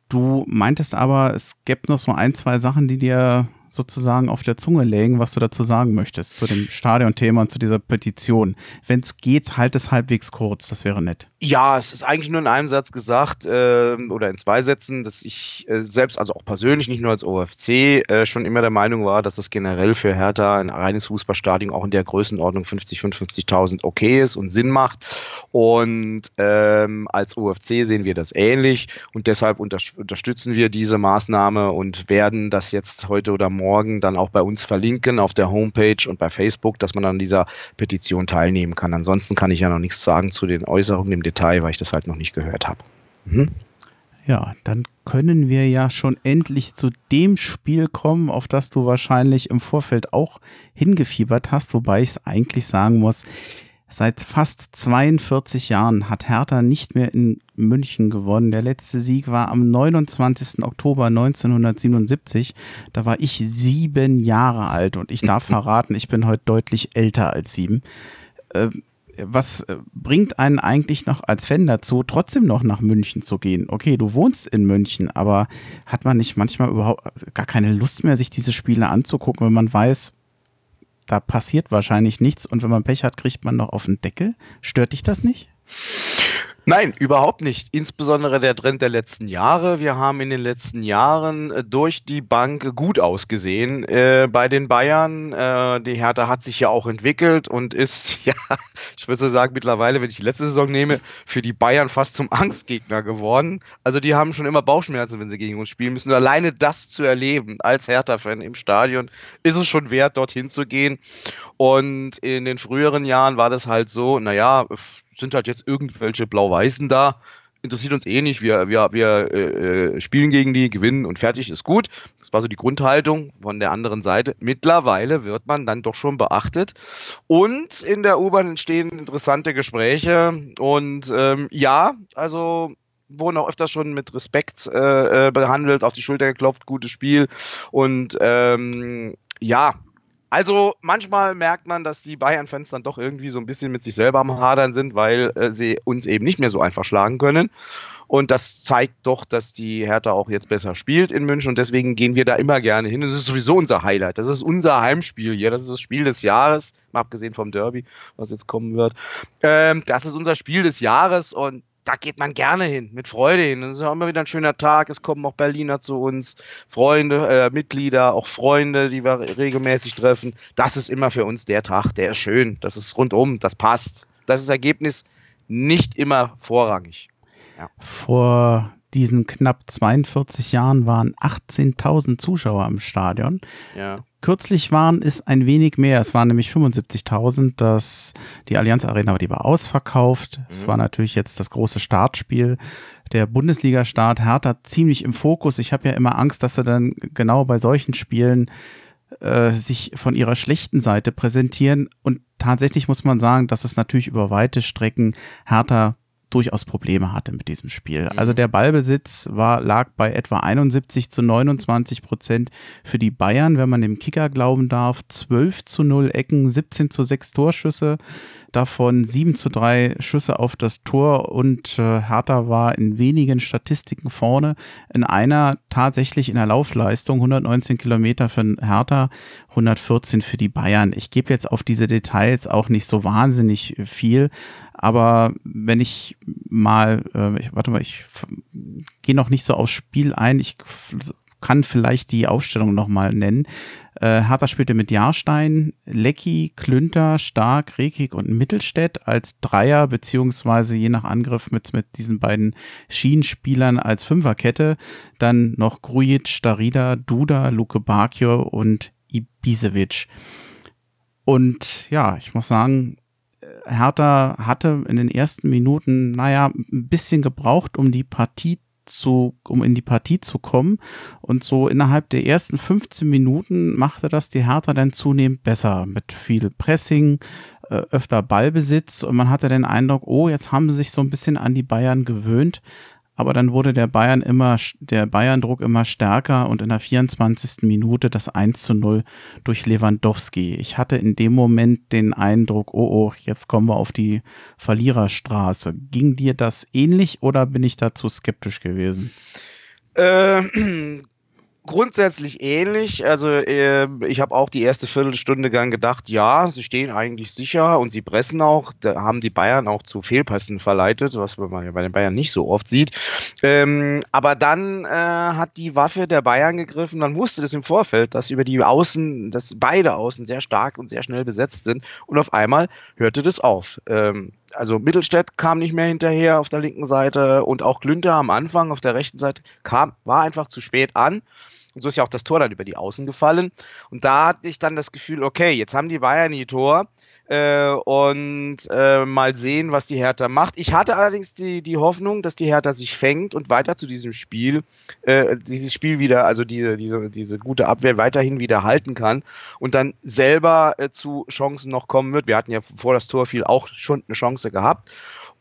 Du meintest aber, es gäbe noch so ein, zwei Sachen, die dir sozusagen auf der Zunge legen, was du dazu sagen möchtest, zu dem Stadionthema und zu dieser Petition. Wenn es geht, halt es halbwegs kurz, das wäre nett. Ja, es ist eigentlich nur in einem Satz gesagt äh, oder in zwei Sätzen, dass ich äh, selbst, also auch persönlich, nicht nur als OFC, äh, schon immer der Meinung war, dass es generell für Hertha ein reines Fußballstadion auch in der Größenordnung 50, 55.000 okay ist und Sinn macht. Und ähm, als OFC sehen wir das ähnlich und deshalb unter unterstützen wir diese Maßnahme und werden das jetzt heute oder morgen dann auch bei uns verlinken auf der Homepage und bei Facebook, dass man an dieser Petition teilnehmen kann. Ansonsten kann ich ja noch nichts sagen zu den Äußerungen im Detail, weil ich das halt noch nicht gehört habe. Mhm. Ja, dann können wir ja schon endlich zu dem Spiel kommen, auf das du wahrscheinlich im Vorfeld auch hingefiebert hast, wobei ich es eigentlich sagen muss, Seit fast 42 Jahren hat Hertha nicht mehr in München gewonnen. Der letzte Sieg war am 29. Oktober 1977. Da war ich sieben Jahre alt und ich darf verraten, ich bin heute deutlich älter als sieben. Ähm, was äh, bringt einen eigentlich noch als Fan dazu, trotzdem noch nach München zu gehen? Okay, du wohnst in München, aber hat man nicht manchmal überhaupt gar keine Lust mehr, sich diese Spiele anzugucken, wenn man weiß, da passiert wahrscheinlich nichts und wenn man Pech hat, kriegt man noch auf den Deckel. Stört dich das nicht? Nein, überhaupt nicht. Insbesondere der Trend der letzten Jahre. Wir haben in den letzten Jahren äh, durch die Bank gut ausgesehen äh, bei den Bayern. Äh, die Hertha hat sich ja auch entwickelt und ist, ja, ich würde so sagen, mittlerweile, wenn ich die letzte Saison nehme, für die Bayern fast zum Angstgegner geworden. Also die haben schon immer Bauchschmerzen, wenn sie gegen uns spielen müssen. Und alleine das zu erleben als Hertha-Fan im Stadion ist es schon wert, dorthin zu gehen. Und in den früheren Jahren war das halt so, naja, sind halt jetzt irgendwelche Blau-Weißen da. Interessiert uns eh nicht. Wir, wir, wir äh, äh, spielen gegen die, gewinnen und fertig ist gut. Das war so die Grundhaltung von der anderen Seite. Mittlerweile wird man dann doch schon beachtet. Und in der U-Bahn entstehen interessante Gespräche. Und ähm, ja, also wurden auch öfters schon mit Respekt äh, äh behandelt, auf die Schulter geklopft, gutes Spiel. Und ähm, ja, also manchmal merkt man, dass die Bayern-Fans dann doch irgendwie so ein bisschen mit sich selber am Hadern sind, weil äh, sie uns eben nicht mehr so einfach schlagen können. Und das zeigt doch, dass die Hertha auch jetzt besser spielt in München und deswegen gehen wir da immer gerne hin. Das ist sowieso unser Highlight. Das ist unser Heimspiel hier. Das ist das Spiel des Jahres, mal abgesehen vom Derby, was jetzt kommen wird. Ähm, das ist unser Spiel des Jahres und da geht man gerne hin, mit Freude hin. Das ist auch immer wieder ein schöner Tag. Es kommen auch Berliner zu uns, Freunde, äh, Mitglieder, auch Freunde, die wir regelmäßig treffen. Das ist immer für uns der Tag, der ist schön. Das ist rundum, das passt. Das ist Ergebnis nicht immer vorrangig. Ja. Vor diesen knapp 42 Jahren waren 18.000 Zuschauer im Stadion. Ja. Kürzlich waren es ein wenig mehr. Es waren nämlich 75.000. Das, die Allianz Arena, die war ausverkauft. Mhm. Es war natürlich jetzt das große Startspiel. Der Bundesliga-Start Hertha ziemlich im Fokus. Ich habe ja immer Angst, dass er dann genau bei solchen Spielen äh, sich von ihrer schlechten Seite präsentieren. Und tatsächlich muss man sagen, dass es natürlich über weite Strecken Hertha durchaus Probleme hatte mit diesem Spiel. Mhm. Also der Ballbesitz war, lag bei etwa 71 zu 29 Prozent für die Bayern, wenn man dem Kicker glauben darf. 12 zu 0 Ecken, 17 zu 6 Torschüsse davon 7 zu 3 Schüsse auf das Tor und äh, Hertha war in wenigen Statistiken vorne. In einer tatsächlich in der Laufleistung 119 Kilometer für Hertha, 114 für die Bayern. Ich gebe jetzt auf diese Details auch nicht so wahnsinnig viel, aber wenn ich mal, äh, ich, warte mal, ich gehe noch nicht so aufs Spiel ein. Ich kann vielleicht die Aufstellung nochmal nennen. Äh, Hertha spielte mit Jahrstein, Lecky, Klünter, Stark, Rekik und Mittelstädt als Dreier, beziehungsweise je nach Angriff mit, mit diesen beiden Schienenspielern als Fünferkette. Dann noch Grujic, Starida, Duda, Luke Bakio und Ibisevic. Und ja, ich muss sagen, Hertha hatte in den ersten Minuten, naja, ein bisschen gebraucht, um die Partie zu, um in die Partie zu kommen. Und so innerhalb der ersten 15 Minuten machte das die Hertha dann zunehmend besser. Mit viel Pressing, äh, öfter Ballbesitz. Und man hatte den Eindruck, oh, jetzt haben sie sich so ein bisschen an die Bayern gewöhnt, aber dann wurde der Bayern immer, der Bayern-Druck immer stärker und in der 24. Minute das 1 zu 0 durch Lewandowski. Ich hatte in dem Moment den Eindruck, oh, oh, jetzt kommen wir auf die Verliererstraße. Ging dir das ähnlich oder bin ich dazu skeptisch gewesen? Äh, grundsätzlich ähnlich. Also äh, ich habe auch die erste Viertelstunde dann gedacht, ja, sie stehen eigentlich sicher und sie pressen auch. Da haben die Bayern auch zu Fehlpässen verleitet, was man ja bei den Bayern nicht so oft sieht. Ähm, aber dann äh, hat die Waffe der Bayern gegriffen. Man wusste das im Vorfeld, dass über die Außen, dass beide Außen sehr stark und sehr schnell besetzt sind. Und auf einmal hörte das auf. Ähm, also Mittelstädt kam nicht mehr hinterher auf der linken Seite und auch Glünter am Anfang auf der rechten Seite kam, war einfach zu spät an. Und so ist ja auch das Tor dann über die Außen gefallen. Und da hatte ich dann das Gefühl, okay, jetzt haben die Bayern die Tor äh, und äh, mal sehen, was die Hertha macht. Ich hatte allerdings die, die Hoffnung, dass die Hertha sich fängt und weiter zu diesem Spiel, äh, dieses Spiel wieder, also diese, diese, diese gute Abwehr weiterhin wieder halten kann und dann selber äh, zu Chancen noch kommen wird. Wir hatten ja vor das Tor viel auch schon eine Chance gehabt.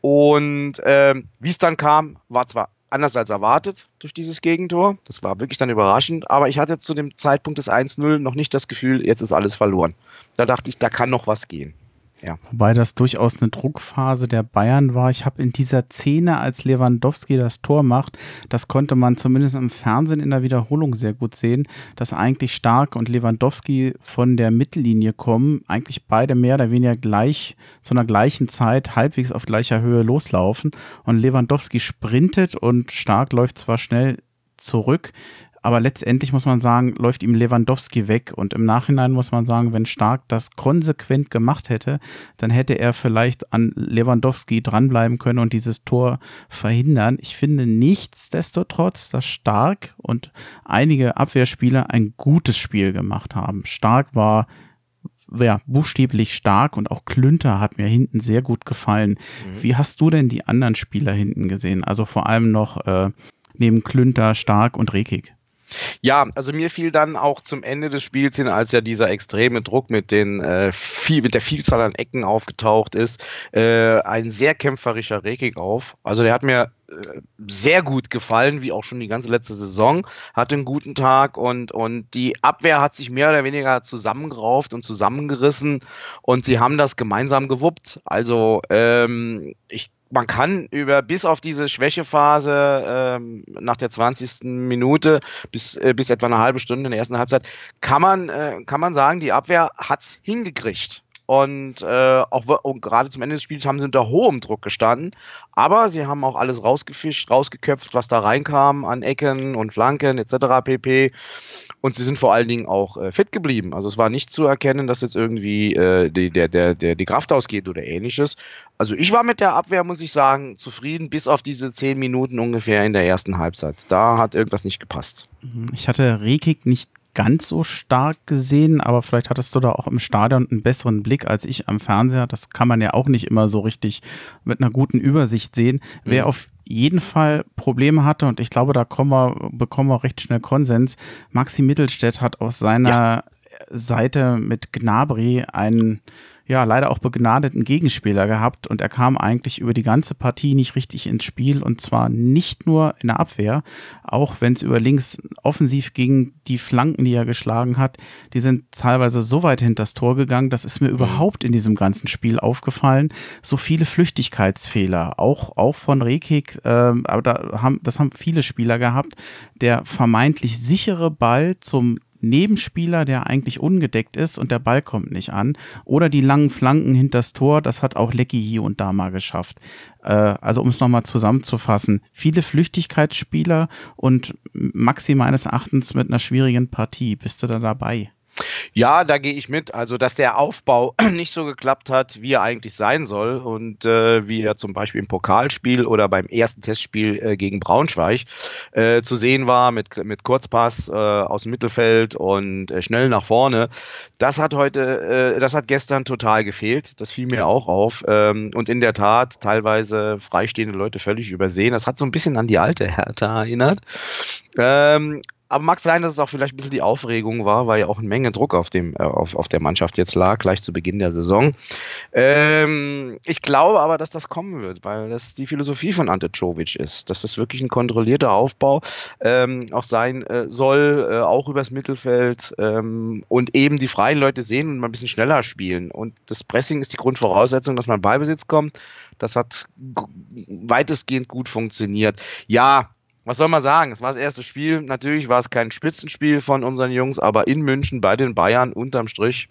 Und ähm, wie es dann kam, war zwar anders als erwartet durch dieses Gegentor. Das war wirklich dann überraschend. Aber ich hatte zu dem Zeitpunkt des 1-0 noch nicht das Gefühl, jetzt ist alles verloren. Da dachte ich, da kann noch was gehen. Ja. Wobei das durchaus eine Druckphase der Bayern war. Ich habe in dieser Szene, als Lewandowski das Tor macht, das konnte man zumindest im Fernsehen in der Wiederholung sehr gut sehen, dass eigentlich Stark und Lewandowski von der Mittellinie kommen, eigentlich beide mehr oder weniger gleich zu einer gleichen Zeit halbwegs auf gleicher Höhe loslaufen und Lewandowski sprintet und Stark läuft zwar schnell zurück, aber letztendlich muss man sagen, läuft ihm Lewandowski weg. Und im Nachhinein muss man sagen, wenn Stark das konsequent gemacht hätte, dann hätte er vielleicht an Lewandowski dranbleiben können und dieses Tor verhindern. Ich finde nichtsdestotrotz, dass Stark und einige Abwehrspieler ein gutes Spiel gemacht haben. Stark war ja, buchstäblich stark und auch Klünter hat mir hinten sehr gut gefallen. Mhm. Wie hast du denn die anderen Spieler hinten gesehen? Also vor allem noch äh, neben Klünter, Stark und Rekik. Ja, also mir fiel dann auch zum Ende des Spiels hin, als ja dieser extreme Druck mit den äh, viel, mit der Vielzahl an Ecken aufgetaucht ist, äh, ein sehr kämpferischer Rekik auf. Also der hat mir äh, sehr gut gefallen, wie auch schon die ganze letzte Saison. Hatte einen guten Tag und, und die Abwehr hat sich mehr oder weniger zusammengerauft und zusammengerissen und sie haben das gemeinsam gewuppt. Also ähm, ich man kann über bis auf diese Schwächephase ähm, nach der 20. Minute bis, äh, bis etwa eine halbe Stunde in der ersten Halbzeit kann man, äh, kann man sagen, die Abwehr hat's hingekriegt. Und äh, auch und gerade zum Ende des Spiels haben sie unter hohem Druck gestanden. Aber sie haben auch alles rausgefischt, rausgeköpft, was da reinkam an Ecken und Flanken etc. pp. Und sie sind vor allen Dingen auch äh, fit geblieben. Also es war nicht zu erkennen, dass jetzt irgendwie äh, die, der, der, der, die Kraft ausgeht oder ähnliches. Also ich war mit der Abwehr, muss ich sagen, zufrieden, bis auf diese zehn Minuten ungefähr in der ersten Halbzeit. Da hat irgendwas nicht gepasst. Ich hatte Rekik nicht ganz so stark gesehen, aber vielleicht hattest du da auch im Stadion einen besseren Blick als ich am Fernseher. Das kann man ja auch nicht immer so richtig mit einer guten Übersicht sehen. Mhm. Wer auf jeden Fall Probleme hatte, und ich glaube, da kommen wir, bekommen wir recht schnell Konsens. Maxi Mittelstädt hat aus seiner ja. Seite mit Gnabry einen ja leider auch begnadeten Gegenspieler gehabt und er kam eigentlich über die ganze Partie nicht richtig ins Spiel und zwar nicht nur in der Abwehr, auch wenn es über links offensiv ging, die Flanken, die er geschlagen hat, die sind teilweise so weit hinter das Tor gegangen, das ist mir mhm. überhaupt in diesem ganzen Spiel aufgefallen. So viele Flüchtigkeitsfehler, auch, auch von Rekik, äh, aber da haben, das haben viele Spieler gehabt, der vermeintlich sichere Ball zum Nebenspieler, der eigentlich ungedeckt ist und der Ball kommt nicht an. Oder die langen Flanken hinters Tor, das hat auch Lecky hier und da mal geschafft. Äh, also um es nochmal zusammenzufassen, viele Flüchtigkeitsspieler und Maxi meines Erachtens mit einer schwierigen Partie. Bist du da dabei? Ja, da gehe ich mit. Also, dass der Aufbau nicht so geklappt hat, wie er eigentlich sein soll und äh, wie er zum Beispiel im Pokalspiel oder beim ersten Testspiel äh, gegen Braunschweig äh, zu sehen war mit, mit Kurzpass äh, aus dem Mittelfeld und äh, schnell nach vorne. Das hat heute, äh, das hat gestern total gefehlt. Das fiel mir auch auf. Ähm, und in der Tat teilweise freistehende Leute völlig übersehen. Das hat so ein bisschen an die alte Hertha erinnert. Ähm, aber mag sein, dass es auch vielleicht ein bisschen die Aufregung war, weil ja auch eine Menge Druck auf, dem, äh, auf, auf der Mannschaft jetzt lag, gleich zu Beginn der Saison. Ähm, ich glaube aber, dass das kommen wird, weil das die Philosophie von Ante Czovic ist, dass das wirklich ein kontrollierter Aufbau ähm, auch sein äh, soll, äh, auch übers Mittelfeld ähm, und eben die freien Leute sehen und mal ein bisschen schneller spielen. Und das Pressing ist die Grundvoraussetzung, dass man Ballbesitz kommt. Das hat weitestgehend gut funktioniert. Ja, was soll man sagen? Es war das erste Spiel. Natürlich war es kein Spitzenspiel von unseren Jungs, aber in München bei den Bayern unterm Strich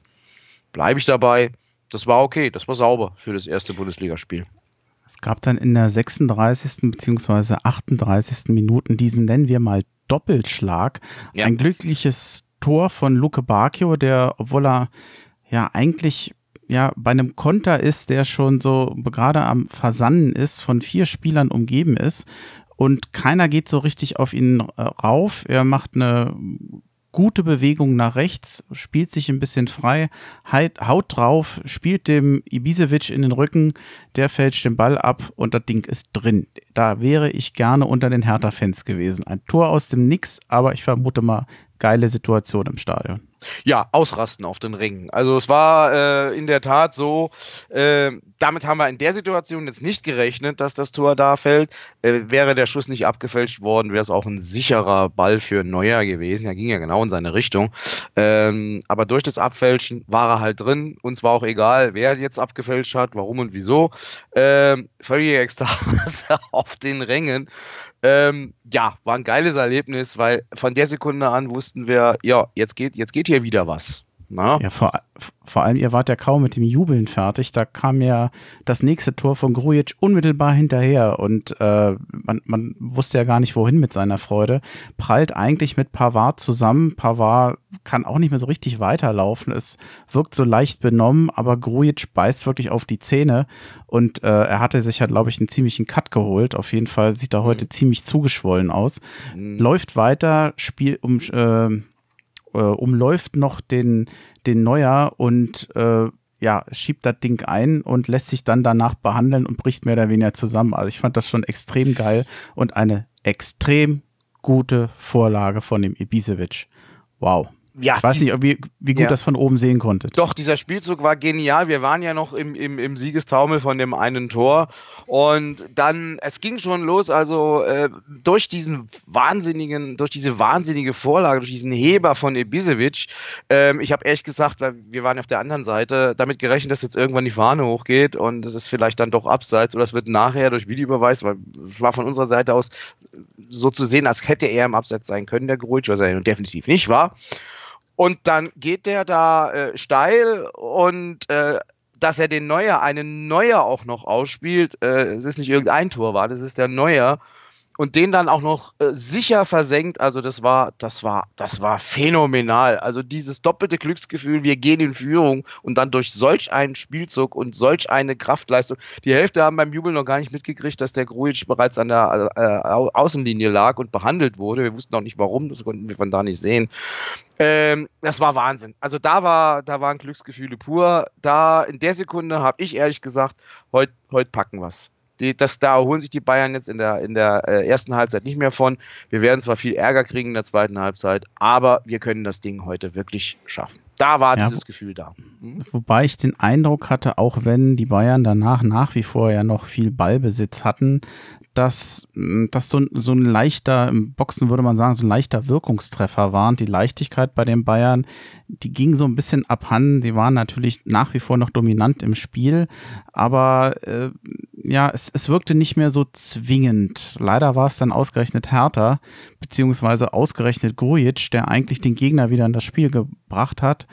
bleibe ich dabei. Das war okay, das war sauber für das erste Bundesligaspiel. Es gab dann in der 36. bzw. 38. Minuten diesen, nennen wir mal, Doppelschlag. Ja. Ein glückliches Tor von Luke Bacchio, der, obwohl er ja eigentlich ja bei einem Konter ist, der schon so gerade am Versannen ist, von vier Spielern umgeben ist und keiner geht so richtig auf ihn äh, rauf. Er macht eine gute Bewegung nach rechts, spielt sich ein bisschen frei, haut drauf, spielt dem Ibisevic in den Rücken, der fälscht den Ball ab und das Ding ist drin. Da wäre ich gerne unter den Hertha-Fans gewesen. Ein Tor aus dem Nix, aber ich vermute mal, geile Situation im Stadion. Ja, ausrasten auf den Ringen. Also es war äh, in der Tat so, äh, damit haben wir in der Situation jetzt nicht gerechnet, dass das Tor da fällt. Äh, wäre der Schuss nicht abgefälscht worden, wäre es auch ein sicherer Ball für Neuer gewesen. Er ging ja genau in seine Richtung. Ähm, aber durch das Abfälschen war er halt drin. Uns war auch egal, wer jetzt abgefälscht hat, warum und wieso. Ähm, völlig extra auf den Rängen. Ähm, ja, war ein geiles Erlebnis, weil von der Sekunde an wussten wir, ja, jetzt geht, jetzt geht hier wieder was. Na? Ja, vor, vor allem, ihr wart ja kaum mit dem Jubeln fertig. Da kam ja das nächste Tor von Grujic unmittelbar hinterher und äh, man, man wusste ja gar nicht, wohin mit seiner Freude. Prallt eigentlich mit Pavard zusammen. Pavard kann auch nicht mehr so richtig weiterlaufen. Es wirkt so leicht benommen, aber Grujic beißt wirklich auf die Zähne und äh, er hatte sich ja, glaube ich, einen ziemlichen Cut geholt. Auf jeden Fall sieht er heute mhm. ziemlich zugeschwollen aus. Mhm. Läuft weiter, spielt um. Äh, äh, umläuft noch den, den Neuer und äh, ja, schiebt das Ding ein und lässt sich dann danach behandeln und bricht mehr oder weniger zusammen. Also ich fand das schon extrem geil und eine extrem gute Vorlage von dem Ibisevic. Wow ja, ich weiß nicht, wie, wie gut ja. das von oben sehen konnte. Doch, dieser Spielzug war genial. Wir waren ja noch im, im, im Siegestaumel von dem einen Tor. Und dann, es ging schon los, also äh, durch diesen wahnsinnigen, durch diese wahnsinnige Vorlage, durch diesen Heber von Ibisevic. Ähm, ich habe ehrlich gesagt, weil wir waren auf der anderen Seite, damit gerechnet, dass jetzt irgendwann die Fahne hochgeht und es ist vielleicht dann doch abseits oder es wird nachher durch Videobeweis, weil es war von unserer Seite aus so zu sehen, als hätte er im Abseits sein können, der Geruhig, was er definitiv nicht war. Und dann geht der da äh, steil und äh, dass er den Neuer, einen Neuer auch noch ausspielt, äh, es ist nicht irgendein Tor war, das ist der Neuer und den dann auch noch äh, sicher versenkt. Also das war, das war, das war phänomenal. Also dieses doppelte Glücksgefühl, wir gehen in Führung und dann durch solch einen Spielzug und solch eine Kraftleistung. Die Hälfte haben beim Jubel noch gar nicht mitgekriegt, dass der Grujic bereits an der äh, Außenlinie lag und behandelt wurde. Wir wussten auch nicht warum, das konnten wir von da nicht sehen. Ähm, das war Wahnsinn. Also da war, da waren Glücksgefühle pur. Da in der Sekunde habe ich ehrlich gesagt, heute heut packen was. Die, das, da erholen sich die Bayern jetzt in der, in der äh, ersten Halbzeit nicht mehr von. Wir werden zwar viel Ärger kriegen in der zweiten Halbzeit, aber wir können das Ding heute wirklich schaffen. Da war ja, dieses Gefühl da. Mhm. Wobei ich den Eindruck hatte, auch wenn die Bayern danach nach wie vor ja noch viel Ballbesitz hatten, dass das so, so ein leichter, im Boxen würde man sagen, so ein leichter Wirkungstreffer war. Und die Leichtigkeit bei den Bayern, die ging so ein bisschen abhanden. Die waren natürlich nach wie vor noch dominant im Spiel, aber äh, ja, es, es wirkte nicht mehr so zwingend. Leider war es dann ausgerechnet Hertha, beziehungsweise ausgerechnet Grujic, der eigentlich den Gegner wieder in das Spiel gebracht hat,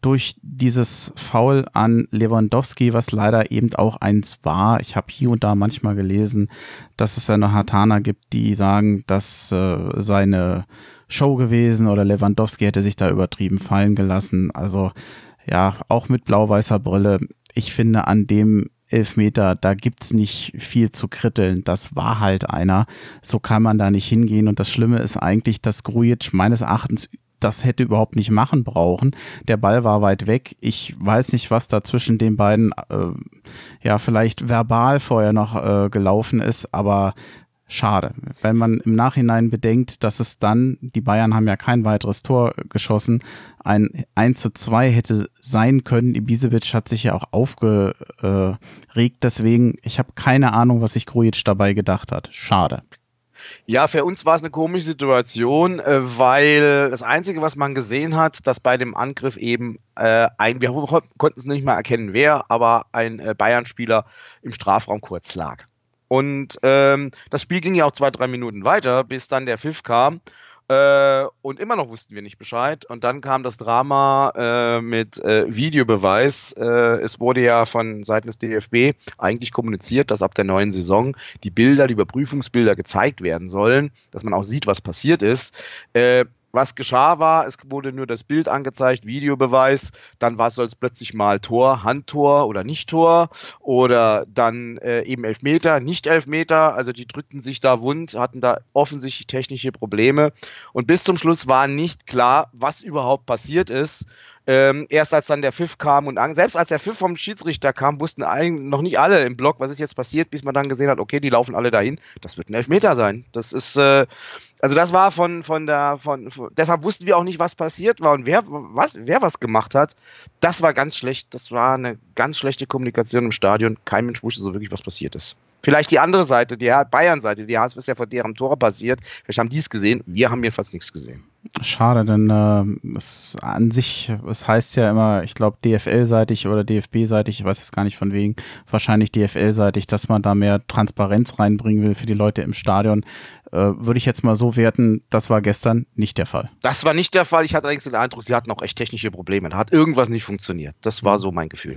durch dieses Foul an Lewandowski, was leider eben auch eins war. Ich habe hier und da manchmal gelesen, dass es eine Hartaner gibt, die sagen, dass äh, seine Show gewesen oder Lewandowski hätte sich da übertrieben fallen gelassen. Also ja, auch mit blau-weißer Brille. Ich finde, an dem Elfmeter, da gibt's nicht viel zu kritteln. Das war halt einer. So kann man da nicht hingehen. Und das Schlimme ist eigentlich, dass Grujic meines Erachtens das hätte überhaupt nicht machen brauchen. Der Ball war weit weg. Ich weiß nicht, was da zwischen den beiden äh, ja vielleicht verbal vorher noch äh, gelaufen ist, aber schade. Wenn man im Nachhinein bedenkt, dass es dann, die Bayern haben ja kein weiteres Tor geschossen, ein 1 zu 2 hätte sein können. Ibisevic hat sich ja auch aufgeregt, deswegen, ich habe keine Ahnung, was sich Grujic dabei gedacht hat. Schade. Ja, für uns war es eine komische Situation, äh, weil das Einzige, was man gesehen hat, dass bei dem Angriff eben äh, ein, wir konnten es nicht mal erkennen, wer, aber ein äh, Bayern-Spieler im Strafraum kurz lag. Und ähm, das Spiel ging ja auch zwei, drei Minuten weiter, bis dann der Pfiff kam. Äh, und immer noch wussten wir nicht Bescheid. Und dann kam das Drama äh, mit äh, Videobeweis. Äh, es wurde ja von Seiten des DFB eigentlich kommuniziert, dass ab der neuen Saison die Bilder, die Überprüfungsbilder gezeigt werden sollen, dass man auch sieht, was passiert ist. Was geschah war, es wurde nur das Bild angezeigt, Videobeweis, dann war es plötzlich mal Tor, Handtor oder Nicht-Tor oder dann äh, eben Elfmeter, nicht Elfmeter, also die drückten sich da wund, hatten da offensichtlich technische Probleme und bis zum Schluss war nicht klar, was überhaupt passiert ist. Ähm, erst als dann der Pfiff kam und selbst als der Pfiff vom Schiedsrichter kam, wussten noch nicht alle im Block, was ist jetzt passiert, bis man dann gesehen hat, okay, die laufen alle dahin. Das wird ein Elfmeter sein. Das ist, äh, also das war von, von der, von, von, deshalb wussten wir auch nicht, was passiert war und wer was, wer was gemacht hat. Das war ganz schlecht. Das war eine ganz schlechte Kommunikation im Stadion. Kein Mensch wusste so wirklich, was passiert ist. Vielleicht die andere Seite, die Bayern-Seite, die HSV ist ja vor deren Tore passiert. Vielleicht haben die es gesehen. Wir haben jedenfalls nichts gesehen. Schade, denn äh, es an sich, es heißt ja immer, ich glaube DFL-seitig oder DFB-seitig, ich weiß jetzt gar nicht von wegen, wahrscheinlich DFL-seitig, dass man da mehr Transparenz reinbringen will für die Leute im Stadion. Äh, Würde ich jetzt mal so werten, das war gestern nicht der Fall. Das war nicht der Fall. Ich hatte allerdings den Eindruck, sie hatten auch echt technische Probleme. Da hat irgendwas nicht funktioniert. Das war so mein Gefühl.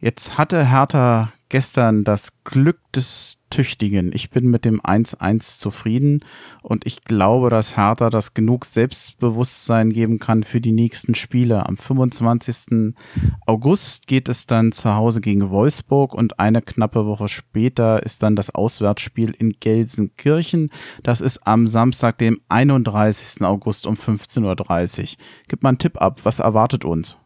Jetzt hatte Hertha gestern das Glück des Tüchtigen. Ich bin mit dem 1-1 zufrieden und ich glaube, dass Hertha das genug Selbstbewusstsein geben kann für die nächsten Spiele. Am 25. August geht es dann zu Hause gegen Wolfsburg und eine knappe Woche später ist dann das Auswärtsspiel in Gelsenkirchen. Das ist am Samstag, dem 31. August um 15.30 Uhr. Gib mal einen Tipp ab, was erwartet uns?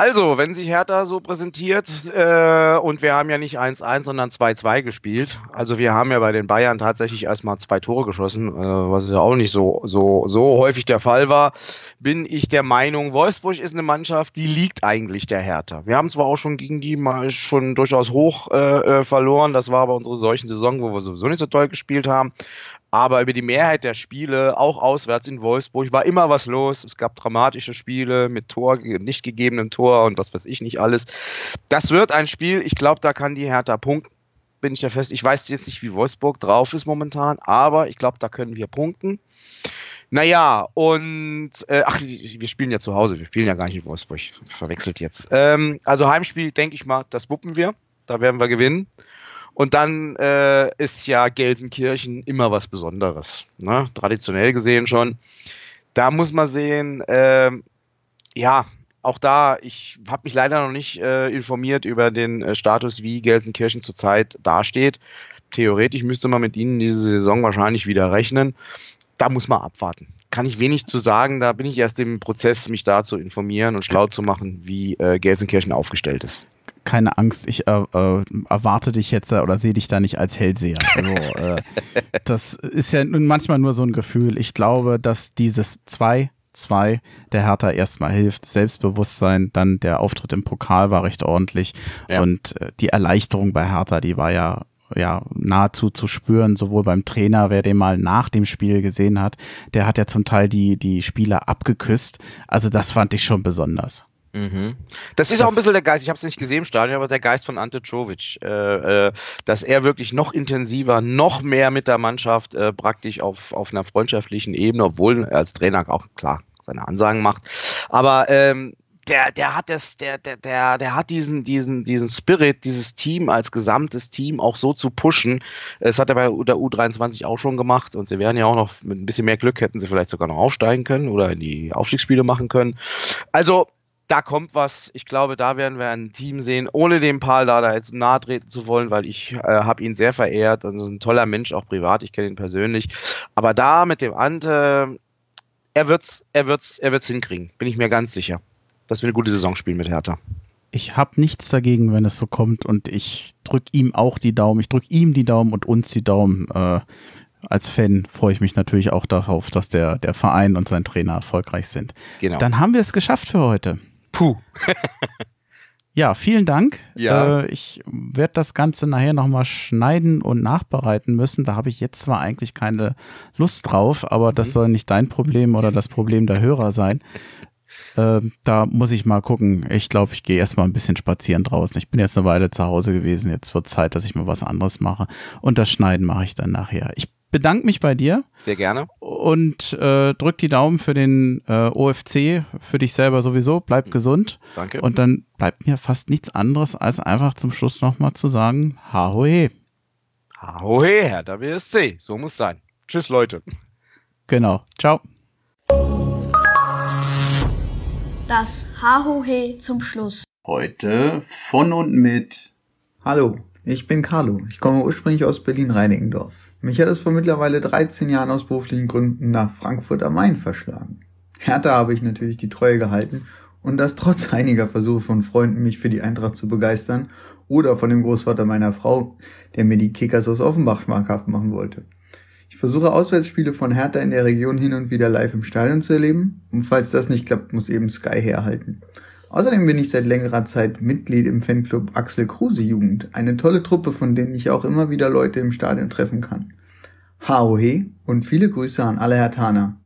Also, wenn sich Hertha so präsentiert, äh, und wir haben ja nicht 1-1, sondern 2-2 gespielt. Also wir haben ja bei den Bayern tatsächlich erstmal zwei Tore geschossen, äh, was ja auch nicht so, so, so häufig der Fall war, bin ich der Meinung, Wolfsburg ist eine Mannschaft, die liegt eigentlich der Hertha. Wir haben zwar auch schon gegen die mal schon durchaus hoch äh, äh verloren, das war aber unsere solchen Saison, wo wir sowieso nicht so toll gespielt haben. Aber über die Mehrheit der Spiele, auch auswärts in Wolfsburg, war immer was los. Es gab dramatische Spiele mit Tor, nicht gegebenem Tor und was weiß ich nicht alles. Das wird ein Spiel, ich glaube, da kann die Hertha punkten. Bin ich ja fest. Ich weiß jetzt nicht, wie Wolfsburg drauf ist momentan, aber ich glaube, da können wir punkten. Naja, und äh, ach, wir spielen ja zu Hause, wir spielen ja gar nicht in Wolfsburg. Verwechselt jetzt. Ähm, also Heimspiel, denke ich mal, das wuppen wir. Da werden wir gewinnen. Und dann äh, ist ja Gelsenkirchen immer was Besonderes. Ne? Traditionell gesehen schon. Da muss man sehen, äh, ja, auch da, ich habe mich leider noch nicht äh, informiert über den äh, Status, wie Gelsenkirchen zurzeit dasteht. Theoretisch müsste man mit ihnen diese Saison wahrscheinlich wieder rechnen. Da muss man abwarten. Kann ich wenig zu sagen. Da bin ich erst im Prozess, mich da zu informieren und schlau zu machen, wie äh, Gelsenkirchen aufgestellt ist keine Angst, ich äh, äh, erwarte dich jetzt oder sehe dich da nicht als Hellseher. Also, äh, das ist ja nun manchmal nur so ein Gefühl. Ich glaube, dass dieses 2 2 der Hertha erstmal hilft. Selbstbewusstsein, dann der Auftritt im Pokal war recht ordentlich ja. und äh, die Erleichterung bei Hertha, die war ja ja nahezu zu spüren, sowohl beim Trainer, wer den mal nach dem Spiel gesehen hat, der hat ja zum Teil die die Spieler abgeküsst. Also das fand ich schon besonders. Mhm. Das ist das auch ein bisschen der Geist, ich habe es nicht gesehen im Stadion, aber der Geist von Ante Czovic, äh, äh, dass er wirklich noch intensiver, noch mehr mit der Mannschaft äh, praktisch auf, auf einer freundschaftlichen Ebene, obwohl er als Trainer auch klar seine Ansagen macht, aber ähm, der, der hat das, der, der, der, der hat diesen, diesen, diesen Spirit, dieses Team als gesamtes Team auch so zu pushen. Es hat er bei der U23 auch schon gemacht und sie wären ja auch noch mit ein bisschen mehr Glück hätten sie vielleicht sogar noch aufsteigen können oder in die Aufstiegsspiele machen können. Also da kommt was. Ich glaube, da werden wir ein Team sehen, ohne dem Paul da jetzt nahe treten zu wollen, weil ich äh, habe ihn sehr verehrt und ist ein toller Mensch, auch privat. Ich kenne ihn persönlich. Aber da mit dem Ante, er wird's, er wird's, er wird's hinkriegen. Bin ich mir ganz sicher, dass wir eine gute Saison spielen mit Hertha. Ich habe nichts dagegen, wenn es so kommt und ich drücke ihm auch die Daumen. Ich drücke ihm die Daumen und uns die Daumen. Äh, als Fan freue ich mich natürlich auch darauf, dass der, der Verein und sein Trainer erfolgreich sind. Genau. Dann haben wir es geschafft für heute. Puh. ja, vielen Dank. Ja. Äh, ich werde das Ganze nachher nochmal schneiden und nachbereiten müssen. Da habe ich jetzt zwar eigentlich keine Lust drauf, aber das mhm. soll nicht dein Problem oder das Problem der Hörer sein. äh, da muss ich mal gucken. Ich glaube, ich gehe erstmal ein bisschen spazieren draußen. Ich bin jetzt eine Weile zu Hause gewesen. Jetzt wird Zeit, dass ich mal was anderes mache. Und das Schneiden mache ich dann nachher. Ich bedanke mich bei dir. Sehr gerne. Und äh, drück die Daumen für den äh, OFC, für dich selber sowieso. Bleib gesund. Danke. Und dann bleibt mir fast nichts anderes, als einfach zum Schluss nochmal zu sagen, Hahohe. Hahohe, Herr der WSC. So muss sein. Tschüss, Leute. Genau. Ciao. Das Hahohe zum Schluss. Heute von und mit. Hallo, ich bin Carlo. Ich komme ursprünglich aus Berlin-Reinickendorf. Mich hat es vor mittlerweile 13 Jahren aus beruflichen Gründen nach Frankfurt am Main verschlagen. Härter habe ich natürlich die Treue gehalten und das trotz einiger Versuche von Freunden, mich für die Eintracht zu begeistern oder von dem Großvater meiner Frau, der mir die Kickers aus Offenbach schmackhaft machen wollte. Ich versuche Auswärtsspiele von Hertha in der Region hin und wieder live im Stadion zu erleben und falls das nicht klappt, muss eben Sky herhalten. Außerdem bin ich seit längerer Zeit Mitglied im Fanclub Axel Kruse Jugend, eine tolle Truppe, von denen ich auch immer wieder Leute im Stadion treffen kann. HOE und viele Grüße an alle Hertaner.